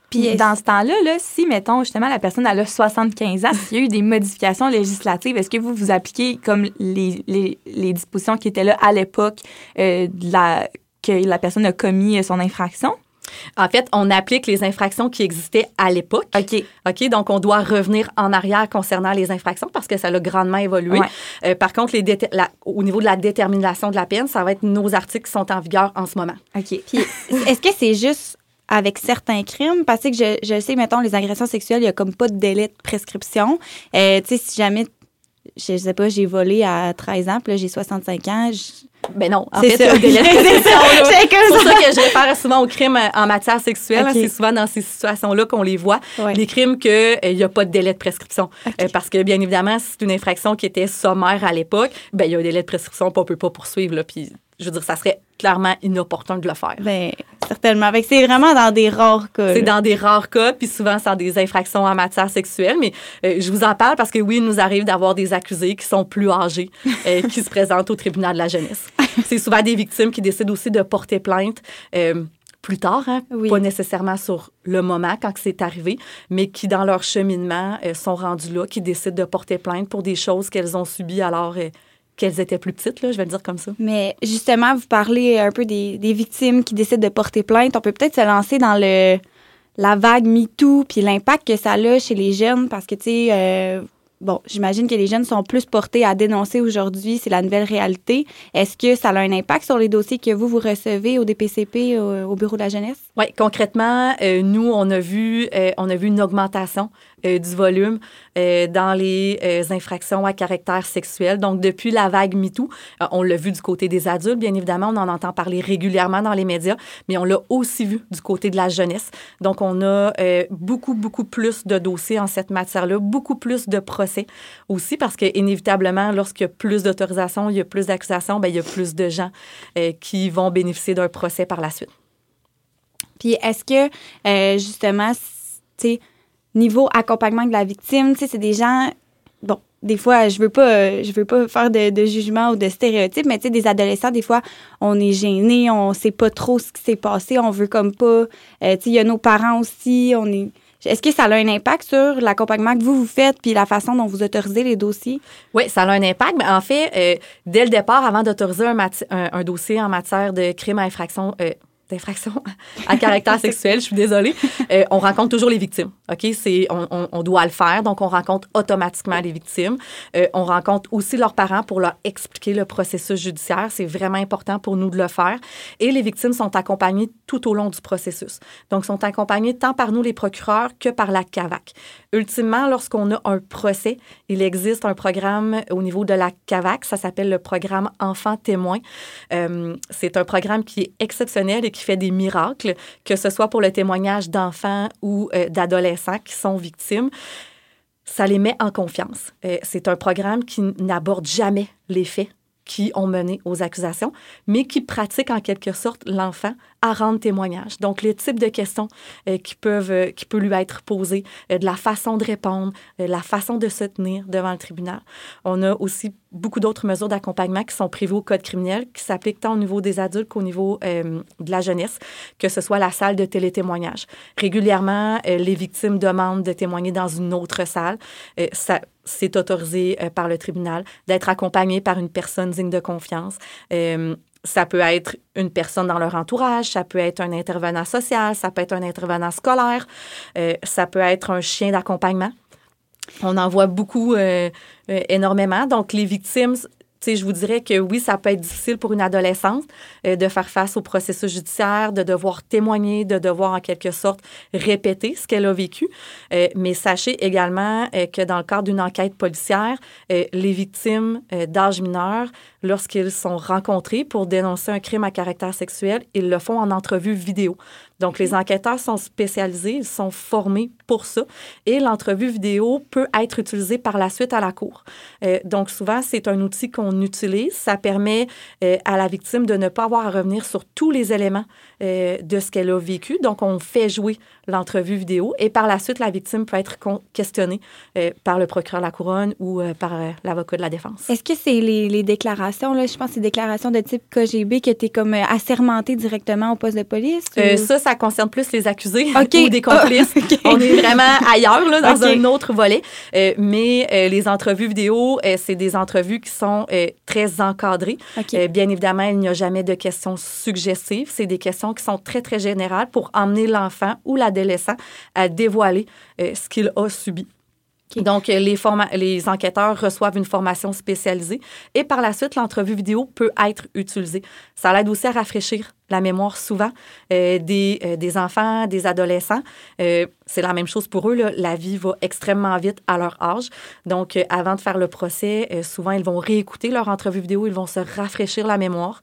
Puis dans ce temps-là, là, si, mettons, justement, la personne a 75 ans, s'il y a eu des modifications législatives, est-ce que vous vous appliquez comme les, les, les dispositions qui étaient là à l'époque euh, que la personne a commis son infraction? En fait, on applique les infractions qui existaient à l'époque. OK. OK. Donc, on doit revenir en arrière concernant les infractions parce que ça a grandement évolué. Euh, par contre, les au niveau de la détermination de la peine, ça va être nos articles qui sont en vigueur en ce moment. OK. Puis, <laughs> est-ce que c'est juste avec certains crimes, parce que je, je, sais, mettons, les agressions sexuelles, il n'y a comme pas de délai de prescription. Euh, tu sais, si jamais, je sais pas, j'ai volé à 13 ans, puis là, j'ai 65 ans, ben non, en fait, c'est <laughs> ça. C'est pour ça que je réfère souvent aux crimes euh, en matière sexuelle. C'est souvent dans ces situations-là qu'on les voit. Les crimes qu'il euh, n'y a pas de délai de prescription. Euh, parce que, bien évidemment, si c'est une infraction qui était sommaire à l'époque, ben il y a un délai de prescription, on ne peut pas poursuivre. Là, puis je veux dire, ça serait clairement inopportun de le faire. Bien, certainement. C'est vraiment dans des rares cas. C'est dans des rares cas, puis souvent, c'est des infractions en matière sexuelle. Mais euh, je vous en parle parce que oui, il nous arrive d'avoir des accusés qui sont plus âgés, euh, <laughs> qui se présentent au tribunal de la jeunesse. c'est souvent des victimes qui décident aussi de porter plainte. Euh, plus tard, hein, pas nécessairement sur le moment quand c'est arrivé, mais qui, dans leur cheminement, sont rendus là, qui décident de porter plainte pour des choses qu'elles ont subies alors qu'elles étaient plus petites, là, je vais le dire comme ça. Mais justement, vous parlez un peu des, des victimes qui décident de porter plainte. On peut peut-être se lancer dans le la vague MeToo puis l'impact que ça a chez les jeunes parce que, tu sais, euh, bon, j'imagine que les jeunes sont plus portés à dénoncer aujourd'hui, c'est la nouvelle réalité. Est-ce que ça a un impact sur les dossiers que vous, vous recevez au DPCP, au, Bureau de la jeunesse? Oui, concrètement, euh, nous, on a vu, euh, on a vu une augmentation euh, du volume euh, dans les euh, infractions à caractère sexuel. Donc, depuis la vague MeToo, on l'a vu du côté des adultes, bien évidemment, on en entend parler régulièrement dans les médias, mais on l'a aussi vu du côté de la jeunesse. Donc, on a beaucoup, beaucoup plus de dossiers en cette matière-là, beaucoup plus de procès aussi, parce que inévitablement, lorsqu'il y a plus d'autorisation, il y a plus d'accusations, ben, il y a plus de gens qui vont bénéficier d'un procès par la suite. Puis est-ce que, euh, justement, tu sais, niveau accompagnement de la victime, tu sais, c'est des gens, bon, des fois, je veux pas, je veux pas faire de, jugement ou de stéréotypes, mais tu sais, des adolescents, des fois, on est gêné, on sait pas trop ce qui s'est passé, on veut comme pas, euh, tu sais, il y a nos parents aussi, on est, est-ce que ça a un impact sur l'accompagnement que vous vous faites puis la façon dont vous autorisez les dossiers? Oui, ça a un impact. Mais en fait, euh, dès le départ, avant d'autoriser un, dossier en matière de crime à infraction, euh, d'infraction <laughs> à caractère sexuel, je suis désolée, on rencontre toujours les victimes. OK? C'est, on, doit le faire, donc on rencontre automatiquement les victimes. Euh, on rencontre aussi leurs parents pour leur expliquer le processus judiciaire. C'est vraiment important pour nous de le faire. Et les victimes sont accompagnées tout au long du processus. Donc, sont accompagnées tant par nous, les procureurs, que par la CAVAC. Ultimement, lorsqu'on a un procès, il existe un programme au niveau de la CAVAC, ça s'appelle le programme Enfants témoins. Euh, c'est un programme qui est exceptionnel et qui fait des miracles, que ce soit pour le témoignage d'enfants ou euh, d'adolescents qui sont victimes. Ça les met en confiance. C'est un programme qui n'aborde jamais les faits qui ont mené aux accusations, mais qui pratique en quelque sorte l'enfant à rendre témoignage. Donc, le type de questions euh, qui, peuvent, euh, qui peut lui être posées, euh, de la façon de répondre, la façon de se tenir devant le tribunal. On a aussi beaucoup d'autres mesures d'accompagnement qui sont prévues au Code criminel, qui s'appliquent tant au niveau des adultes qu'au niveau de la jeunesse, que ce soit la salle de télétémoignage. Régulièrement, les victimes demandent de témoigner dans une autre salle. Ça, c'est autorisé euh, par le tribunal d'être accompagné par une personne digne de confiance. Euh, ça peut être une personne dans leur entourage, ça peut être un intervenant social, ça peut être un intervenant scolaire, euh, ça peut être un chien d'accompagnement. On en voit beaucoup, énormément. Donc, les victimes, je vous dirais que oui, ça peut être difficile pour une adolescente euh, de faire face au processus judiciaire, de devoir témoigner, de devoir en quelque sorte répéter ce qu'elle a vécu. Euh, mais sachez également euh, que dans le cadre d'une enquête policière, les victimes d'âge mineur, lorsqu'ils sont rencontrés pour dénoncer un crime à caractère sexuel, ils le font en entrevue vidéo. Donc, les enquêteurs sont spécialisés, ils sont formés pour ça. Et l'entrevue vidéo peut être utilisée par la suite à la cour. Euh, donc, souvent, c'est un outil qu'on utilise. Ça permet euh, à la victime de ne pas avoir à revenir sur tous les éléments euh, de ce qu'elle a vécu. Donc, on fait jouer l'entrevue vidéo et par la suite, la victime peut être questionnée euh, par le procureur de la couronne ou euh, par l'avocat de la défense. Est-ce que c'est les, les déclarations, là, je pense que c'est des déclarations de type KGB que tu es comme assermenté directement au poste de police? Ou- ça, ça concerne plus les accusés OK. <laughs> ou des complices. Ah, <laughs> OK. On est vraiment ailleurs, là, dans un autre volet. Mais les entrevues vidéo, c'est des entrevues qui sont très encadrées. Bien évidemment, il n'y a jamais de questions suggestives. C'est des questions qui sont très, très générales pour emmener l'enfant ou l'adolescent à dévoiler euh, ce qu'il a subi. Donc, euh, les, les enquêteurs reçoivent une formation spécialisée et par la suite, l'entrevue vidéo peut être utilisée. Ça l'aide aussi à rafraîchir la mémoire souvent euh, des, euh, des enfants, des adolescents. Euh, c'est la même chose pour eux. là. La vie va extrêmement vite à leur âge. Donc, avant de faire le procès, souvent, ils vont réécouter leur entrevue vidéo, ils vont se rafraîchir la mémoire.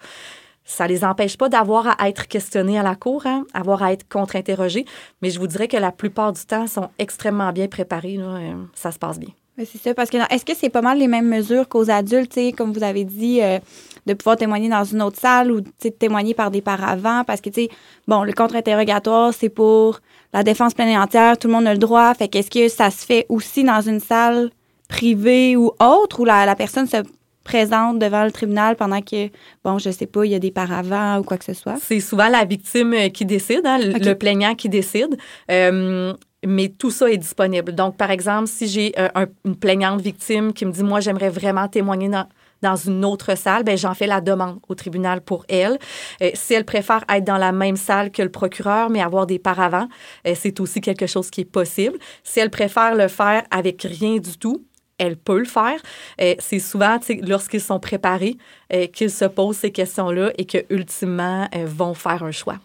Ça les empêche pas d'avoir à être questionnés à la cour, hein, avoir à être contre-interrogés, mais je vous dirais que la plupart du temps, sont extrêmement bien préparés. euh, ça se passe bien. C'est ça. Parce que est-ce que c'est pas mal les mêmes mesures qu'aux adultes, comme vous avez dit, euh, de pouvoir témoigner dans une autre salle ou de témoigner par des paravents? Parce que, tu bon, le contre-interrogatoire, c'est pour la défense pleine et entière, tout le monde a le droit. Fait qu'est-ce que ça se fait aussi dans une salle privée ou autre où la personne se présente devant le tribunal pendant que, bon, je sais pas, il y a des paravents ou quoi que ce soit? C'est souvent la victime euh, qui décide, hein, le- plaignant qui décide. Euh, mais tout ça est disponible. Donc, par exemple, si j'ai euh, un- une plaignante victime qui me dit, moi, j'aimerais vraiment témoigner dans, dans une autre salle, ben j'en fais la demande au tribunal pour elle. Euh, si elle préfère être dans la même salle que le procureur, mais avoir des paravents, euh, c'est aussi quelque chose qui est possible. Si elle préfère le faire avec rien du tout, elle peut le faire. Euh, c'est souvent, lorsqu'ils sont préparés, euh, qu'ils se posent ces questions-là et que ultimement euh, vont faire un choix.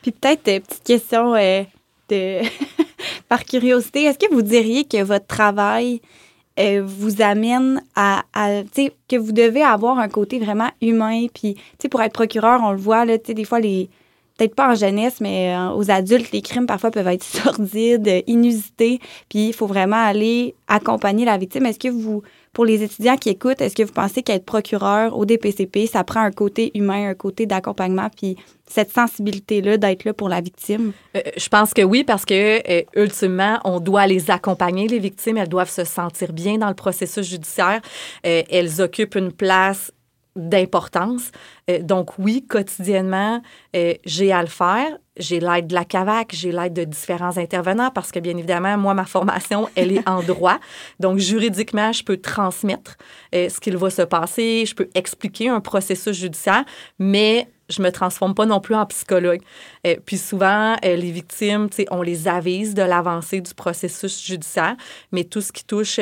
Puis peut-être, euh, petite question de <laughs> par curiosité, est-ce que vous diriez que votre travail vous amène à, à que vous devez avoir un côté vraiment humain, puis, pour être procureur, on le voit, là, des fois, les, peut-être pas en jeunesse, mais euh, aux adultes, les crimes parfois peuvent être <laughs> sordides, inusités, puis il faut vraiment aller accompagner la victime. Est-ce que vous, pour les étudiants qui écoutent, est-ce que vous pensez qu'être procureur au DPCP, ça prend un côté humain, un côté d'accompagnement, puis cette sensibilité-là d'être là pour la victime? Euh, je pense que oui, parce que euh, ultimement, on doit les accompagner, les victimes. Elles doivent se sentir bien dans le processus judiciaire. elles occupent une place d'importance. Euh, donc oui, quotidiennement, euh, j'ai à le faire. J'ai l'aide de la CAVAC, j'ai l'aide de différents intervenants parce que bien évidemment, moi, ma formation, elle est en droit. Donc juridiquement, je peux transmettre euh, ce qu'il va se passer, je peux expliquer un processus judiciaire, mais je me transforme pas non plus en psychologue. puis souvent, les victimes, on les avise de l'avancée du processus judiciaire, mais tout ce qui touche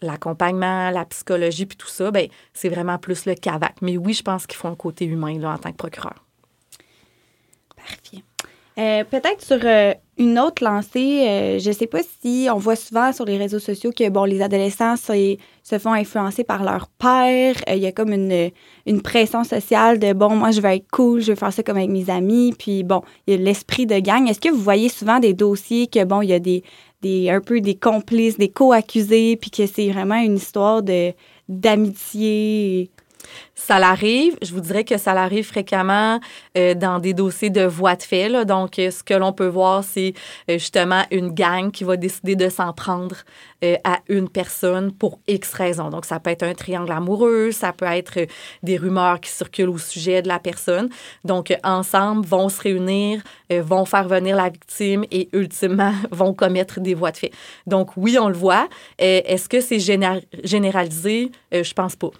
l'accompagnement, la psychologie, puis tout ça, ben, c'est vraiment plus le CAVAC. Mais oui, je pense qu'il faut un côté humain là, en tant que procureur. Parfait. Euh, peut-être sur euh, une autre lancée, euh, je ne sais pas si on voit souvent sur les réseaux sociaux que bon, les adolescents se font influencer par leur père. Il y a comme une, une, pression sociale de bon, moi je veux être cool, je veux faire ça comme avec mes amis. Puis bon, il y a l'esprit de gang. Est-ce que vous voyez souvent des dossiers que bon, il y a des, des un peu des complices, des co-accusés, puis que c'est vraiment une histoire de d'amitié? Ça l'arrive. Je vous dirais que ça l'arrive fréquemment euh, dans des dossiers de voie de fait. Donc, euh, ce que l'on peut voir, c'est euh, justement une gang qui va décider de s'en prendre à une personne pour X raisons. Donc, ça peut être un triangle amoureux, ça peut être des rumeurs qui circulent au sujet de la personne. Donc, ensemble, vont se réunir, vont faire venir la victime et ultimement <laughs> vont commettre des voies de fait. Donc, oui, on le voit. Est-ce que c'est généralisé? je pense pas.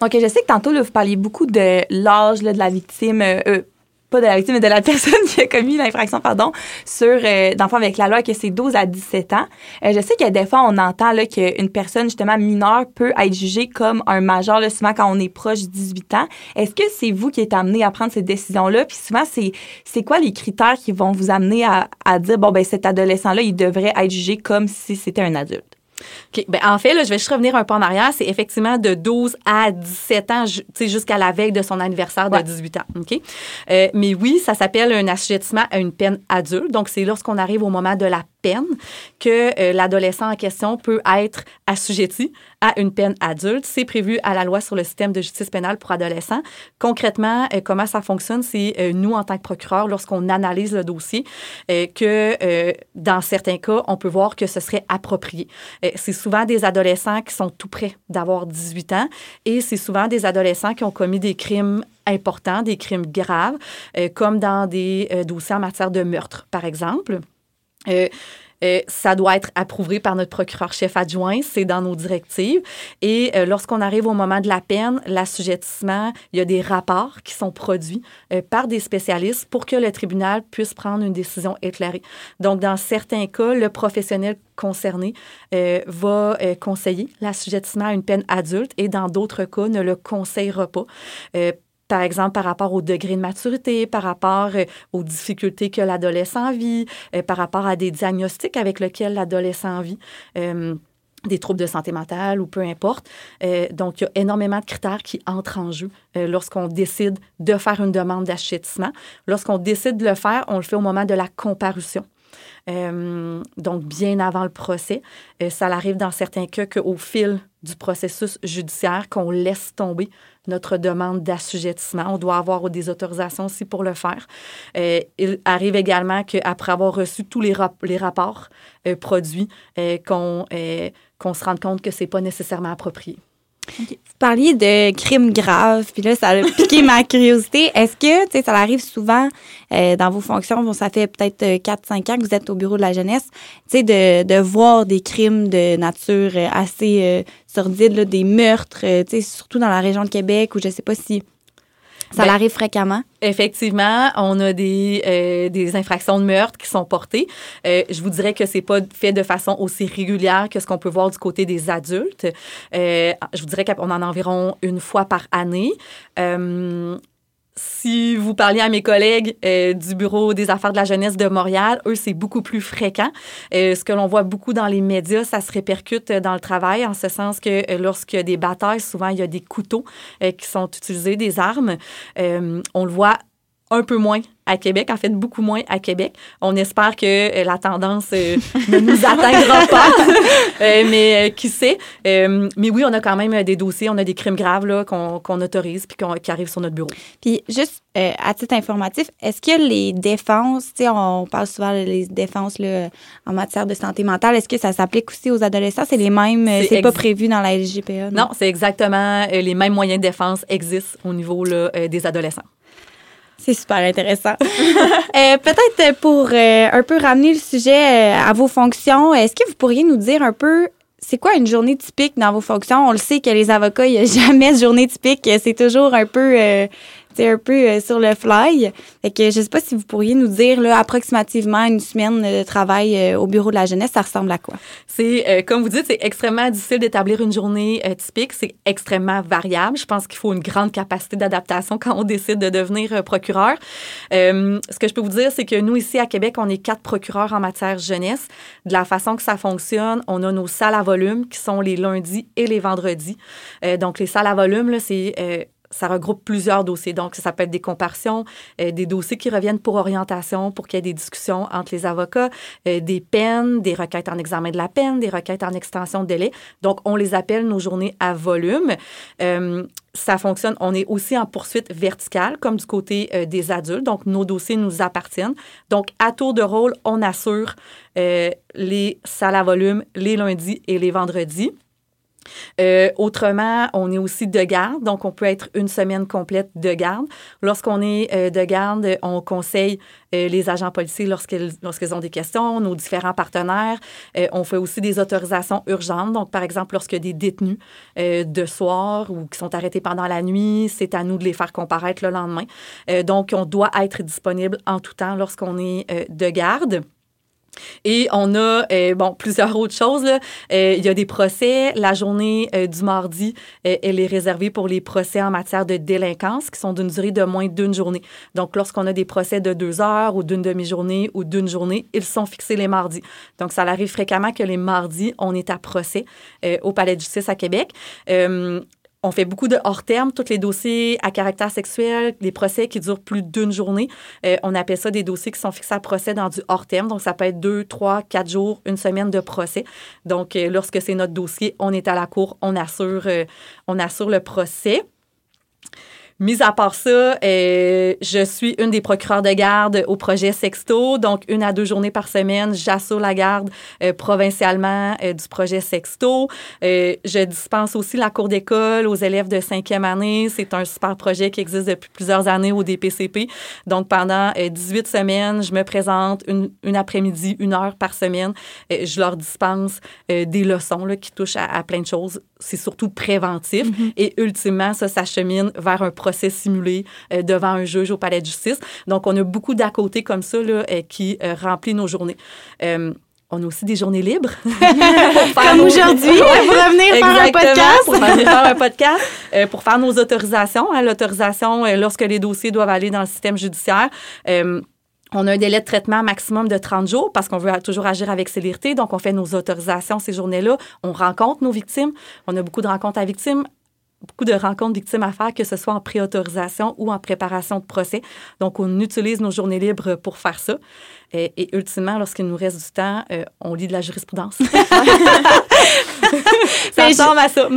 Donc, je sais que tantôt, vous parliez beaucoup de l'âge de la victime, euh, euh, pas de la victime, mais de la <laughs> personne qui a commis l'infraction, pardon, sur euh, d'enfants avec la loi, que c'est 12 à 17 ans. je sais que des fois, on entend qu'une personne, justement, mineure peut être jugée comme un majeur, là, souvent quand on est proche de 18 ans. Est-ce que c'est vous qui êtes amené à prendre cette décision-là? Puis souvent, c'est, c'est quoi les critères qui vont vous amener à, à dire, bon, ben cet adolescent-là, il devrait être jugé comme si c'était un adulte? Ben, en fait, là, je vais juste revenir un peu en arrière. C'est effectivement de 12 à 17 ans, jusqu'à la veille de son anniversaire de 18 ans. OK? Euh, mais oui, ça s'appelle un assujettissement à une peine adulte. Donc, c'est lorsqu'on arrive au moment de la peine que euh, l'adolescent en question peut être assujetti à une peine adulte. C'est prévu à la loi sur le système de justice pénale pour adolescents. Concrètement, euh, comment ça fonctionne, c'est euh, nous, en tant que procureur, lorsqu'on analyse le dossier, que dans certains cas, on peut voir que ce serait approprié. c'est souvent des adolescents qui sont tout près d'avoir 18 ans et c'est souvent des adolescents qui ont commis des crimes importants, des crimes graves, comme dans des dossiers en matière de meurtre, par exemple. Euh, euh, ça doit être approuvé par notre procureur-chef adjoint, c'est dans nos directives. Et euh, lorsqu'on arrive au moment de la peine, l'assujettissement, il y a des rapports qui sont produits par des spécialistes pour que le tribunal puisse prendre une décision éclairée. Donc, dans certains cas, le professionnel concerné va conseiller l'assujettissement à une peine adulte et dans d'autres cas, ne le conseillera pas par exemple, par rapport au degré de maturité, par rapport euh, aux difficultés que l'adolescent vit, euh, par rapport à des diagnostics avec lesquels l'adolescent vit. Euh, des troubles de santé mentale ou peu importe. donc, il y a énormément de critères qui entrent en jeu lorsqu'on décide de faire une demande d'achètissement. Lorsqu'on décide de le faire, on le fait au moment de la comparution. donc, bien avant le procès. ça arrive dans certains cas qu'au fil du processus judiciaire, qu'on laisse tomber notre demande d'assujettissement. On doit avoir des autorisations aussi pour le faire. Euh, il arrive également qu'après avoir reçu tous les, rapports euh, produits, euh, qu'on qu'on se rende compte que ce n'est pas nécessairement approprié. Vous parliez de crimes graves, puis là, ça a piqué ma curiosité. Est-ce que, tu sais, ça arrive souvent dans vos fonctions, bon, ça fait peut-être 4-5 ans que vous êtes au bureau de la jeunesse, tu sais, de, de, voir des crimes de nature assez sordides, des meurtres, euh, surtout dans la région de Québec, où je sais pas si ça ben, arrive fréquemment? Effectivement, on a des, euh, des infractions de meurtre qui sont portées. Euh, je vous dirais que c'est pas fait de façon aussi régulière que ce qu'on peut voir du côté des adultes. je vous dirais qu'on en a environ une fois par année si vous parliez à mes collègues euh, du Bureau des affaires de la jeunesse de Montréal, eux, c'est beaucoup plus fréquent. Euh, ce que l'on voit beaucoup dans les médias, ça se répercute dans le travail, en ce sens que euh, lorsqu'il y a des batailles, souvent, il y a des couteaux qui sont utilisés, des armes. on le voit un peu moins à Québec, en fait beaucoup moins à Québec. On espère que la tendance ne nous atteindra <laughs> pas, mais qui sait? mais oui, on a quand même des dossiers, on a des crimes graves qu'on autorise puis qui arrivent sur notre bureau. Puis juste à titre informatif, est-ce que les défenses, on parle souvent des défenses là, en matière de santé mentale, est-ce que ça s'applique aussi aux adolescents? C'est les mêmes, c'est pas prévu dans la LGPA? Non, c'est exactement les mêmes moyens de défense existent au niveau là, des adolescents. C'est super intéressant. <laughs> euh, Peut-être pour euh, un peu ramener le sujet euh, à vos fonctions, est-ce que vous pourriez nous dire un peu c'est quoi une journée typique dans vos fonctions? On le sait que les avocats, il n'y a <laughs> jamais de journée typique. C'est toujours un peu euh, c'est un peu euh, sur le fly. Fait que je sais pas si vous pourriez nous dire approximativement une semaine de travail euh, au bureau de la jeunesse, ça ressemble à quoi? C'est, euh, comme vous dites, c'est extrêmement difficile d'établir une journée typique. C'est extrêmement variable. Je pense qu'il faut une grande capacité d'adaptation quand on décide de devenir procureur. ce que je peux vous dire, c'est que nous, ici à Québec, on est quatre procureurs en matière jeunesse. De la façon que ça fonctionne, on a nos salles à volume qui sont les lundis et les vendredis. donc, les salles à volume, c'est ça regroupe plusieurs dossiers. Donc, ça peut être des comparaisons, euh, des dossiers qui reviennent pour orientation, pour qu'il y ait des discussions entre les avocats, euh, des peines, des requêtes en examen de la peine, des requêtes en extension de délai. Donc, on les appelle nos journées à volume. Euh, ça fonctionne. On est aussi en poursuite verticale, comme du côté des adultes. Donc, nos dossiers nous appartiennent. Donc, à tour de rôle, on assure les salles à volume les lundis et les vendredis. Euh, autrement, on est aussi de garde, donc on peut être une semaine complète de garde. Lorsqu'on est euh, de garde, on conseille euh, les agents policiers lorsqu'ils ont des questions, nos différents partenaires. on fait aussi des autorisations urgentes, donc par exemple a des détenus de soir ou qui sont arrêtés pendant la nuit, c'est à nous de les faire comparaître le lendemain. donc on doit être disponible en tout temps lorsqu'on est de garde. Et on a, euh, bon, plusieurs autres choses. Là. Euh, il y a des procès. La journée euh, du mardi, elle est réservée pour les procès en matière de délinquance qui sont d'une durée de moins d'une journée. Donc, lorsqu'on a des procès de deux heures ou d'une demi-journée ou d'une journée, ils sont fixés les mardis. Donc, ça arrive fréquemment que les mardis, on est à procès au Palais de justice à Québec. On fait beaucoup de hors-terme, tous les dossiers à caractère sexuel, des procès qui durent plus d'une journée. Euh, on appelle ça des dossiers qui sont fixés à procès dans du hors-terme. Donc, ça peut être deux, trois, quatre jours, une semaine de procès. Donc, euh, lorsque c'est notre dossier, on est à la cour, on assure, euh, on assure le procès. Mis à part ça, euh, je suis une des procureurs de garde au projet Sexto. Donc, une à deux journées par semaine, j'assure la garde euh, provincialement euh, du projet Sexto. je dispense aussi la cour d'école aux élèves de cinquième année. C'est un super projet qui existe depuis plusieurs années au DPCP. Donc, pendant 18 semaines, je me présente une, une après-midi, une heure par semaine. je leur dispense des leçons là, qui touchent à, plein de choses. C'est surtout préventif. Mm-hmm. Et ultimement, ça s'achemine vers un procès simulé euh, devant un juge au palais de justice. Donc, on a beaucoup d'à côté comme ça là, euh, qui euh, remplit nos journées. On a aussi des journées libres. <laughs> Comme aujourd'hui, pour revenir faire un podcast. pour venir faire un podcast, pour faire nos autorisations. Hein, L'autorisation, lorsque les dossiers doivent aller dans le système judiciaire. On a un délai de traitement maximum de 30 jours parce qu'on veut toujours agir avec célérité. Donc, on fait nos autorisations ces journées-là. On rencontre nos victimes. On a beaucoup de rencontres à victimes beaucoup de rencontres victimes à faire, que ce soit en préautorisation ou en préparation de procès. Donc, on utilise nos journées libres pour faire ça. Et, et ultimement, lorsqu'il nous reste du temps, euh, on lit de la jurisprudence. <laughs> ça ressemble à ça. Ouais.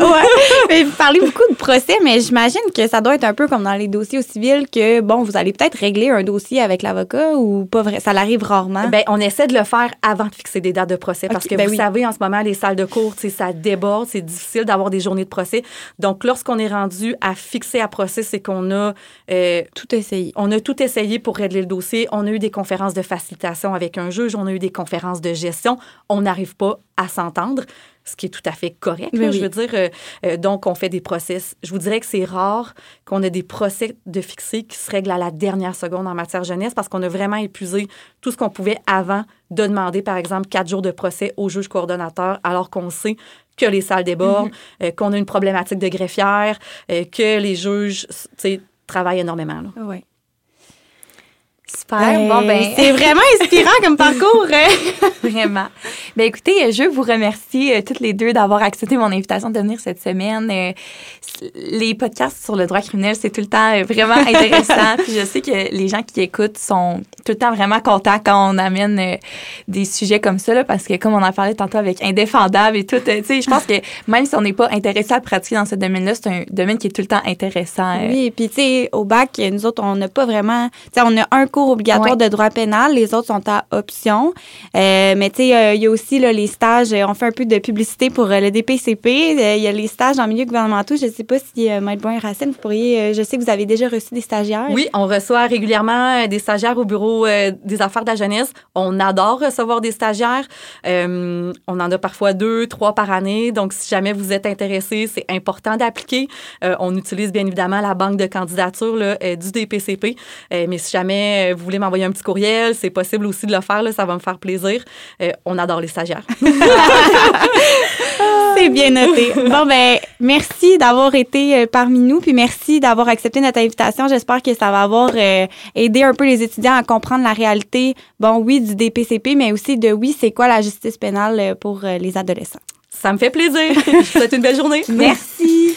mais vous parlez beaucoup de procès, mais j'imagine que ça doit être un peu comme dans les dossiers au civil, que, bon, vous allez peut-être régler un dossier avec l'avocat ou pas vrai. Ça l'arrive rarement. Ben, on essaie de le faire avant de fixer des dates de procès parce que ben vous savez, en ce moment, les salles de cours, ça déborde, c'est difficile d'avoir des journées de procès. Donc, lorsqu'on est rendu à fixer à procès, c'est qu'on a euh, tout essayé. On a tout essayé pour régler le dossier. On a eu des conférences de avec un juge, on a eu des conférences de gestion, on n'arrive pas à s'entendre, ce qui est tout à fait correct. Je veux dire, euh, euh, donc on fait des procès. Je vous dirais que c'est rare qu'on ait des procès de fixés qui se règlent à la dernière seconde en matière jeunesse parce qu'on a vraiment épuisé tout ce qu'on pouvait avant de demander, par exemple, quatre jours de procès au juge coordonnateur, alors qu'on sait que les salles débordent, mm-hmm. euh, qu'on a une problématique de greffière, que les juges travaillent énormément. Oui. Super. Ben, bon, ben. <laughs> C'est vraiment inspirant comme parcours. hein? <laughs> Vraiment. Ben écoutez, je vous remercie euh, toutes les deux d'avoir accepté mon invitation de venir cette semaine. Euh, les podcasts sur le droit criminel, c'est tout le temps euh, vraiment <laughs> intéressant. Puis je sais que les gens qui écoutent sont tout le temps vraiment contents quand on amène euh, des sujets comme ça, là, parce que comme on en parlait tantôt avec indéfendable et tout, euh, tu sais, je pense que même si on n'est pas intéressé à pratiquer dans ce domaine-là, c'est un domaine qui est tout le temps intéressant. euh. Oui, puis tu sais, au bac, nous autres, on n'a pas vraiment. Tu sais, on a un cours obligatoire Ouais. de droit pénal, les autres sont à option. Euh, mais tu sais, euh, il y a aussi là, les stages. euh, On fait un peu de publicité pour euh, le DPCP. Il y a les stages en milieu gouvernemental. Je ne sais pas si, Maître Boin Racine, vous pourriez. je sais que vous avez déjà reçu des stagiaires. Oui, on reçoit régulièrement des stagiaires au bureau des affaires de la jeunesse. On adore recevoir des stagiaires. On en a parfois deux, trois par année. Donc, si jamais vous êtes intéressé, c'est important d'appliquer. On utilise bien évidemment la banque de candidature là, euh, du DPCP. Mais si jamais vous voulez m'envoyer un petit courriel, c'est possible aussi de le faire. Là, ça va me faire plaisir. Euh, on adore les stagiaires. <laughs> C'est bien noté. Bon, ben, merci d'avoir été euh, parmi nous, puis merci d'avoir accepté notre invitation. J'espère que ça va avoir euh, aidé un peu les étudiants à comprendre la réalité, bon, oui, du DPCP, mais aussi de oui, c'est quoi la justice pénale euh, pour euh, les adolescents. ça me fait plaisir. <laughs> Je vous souhaite une belle journée. Merci.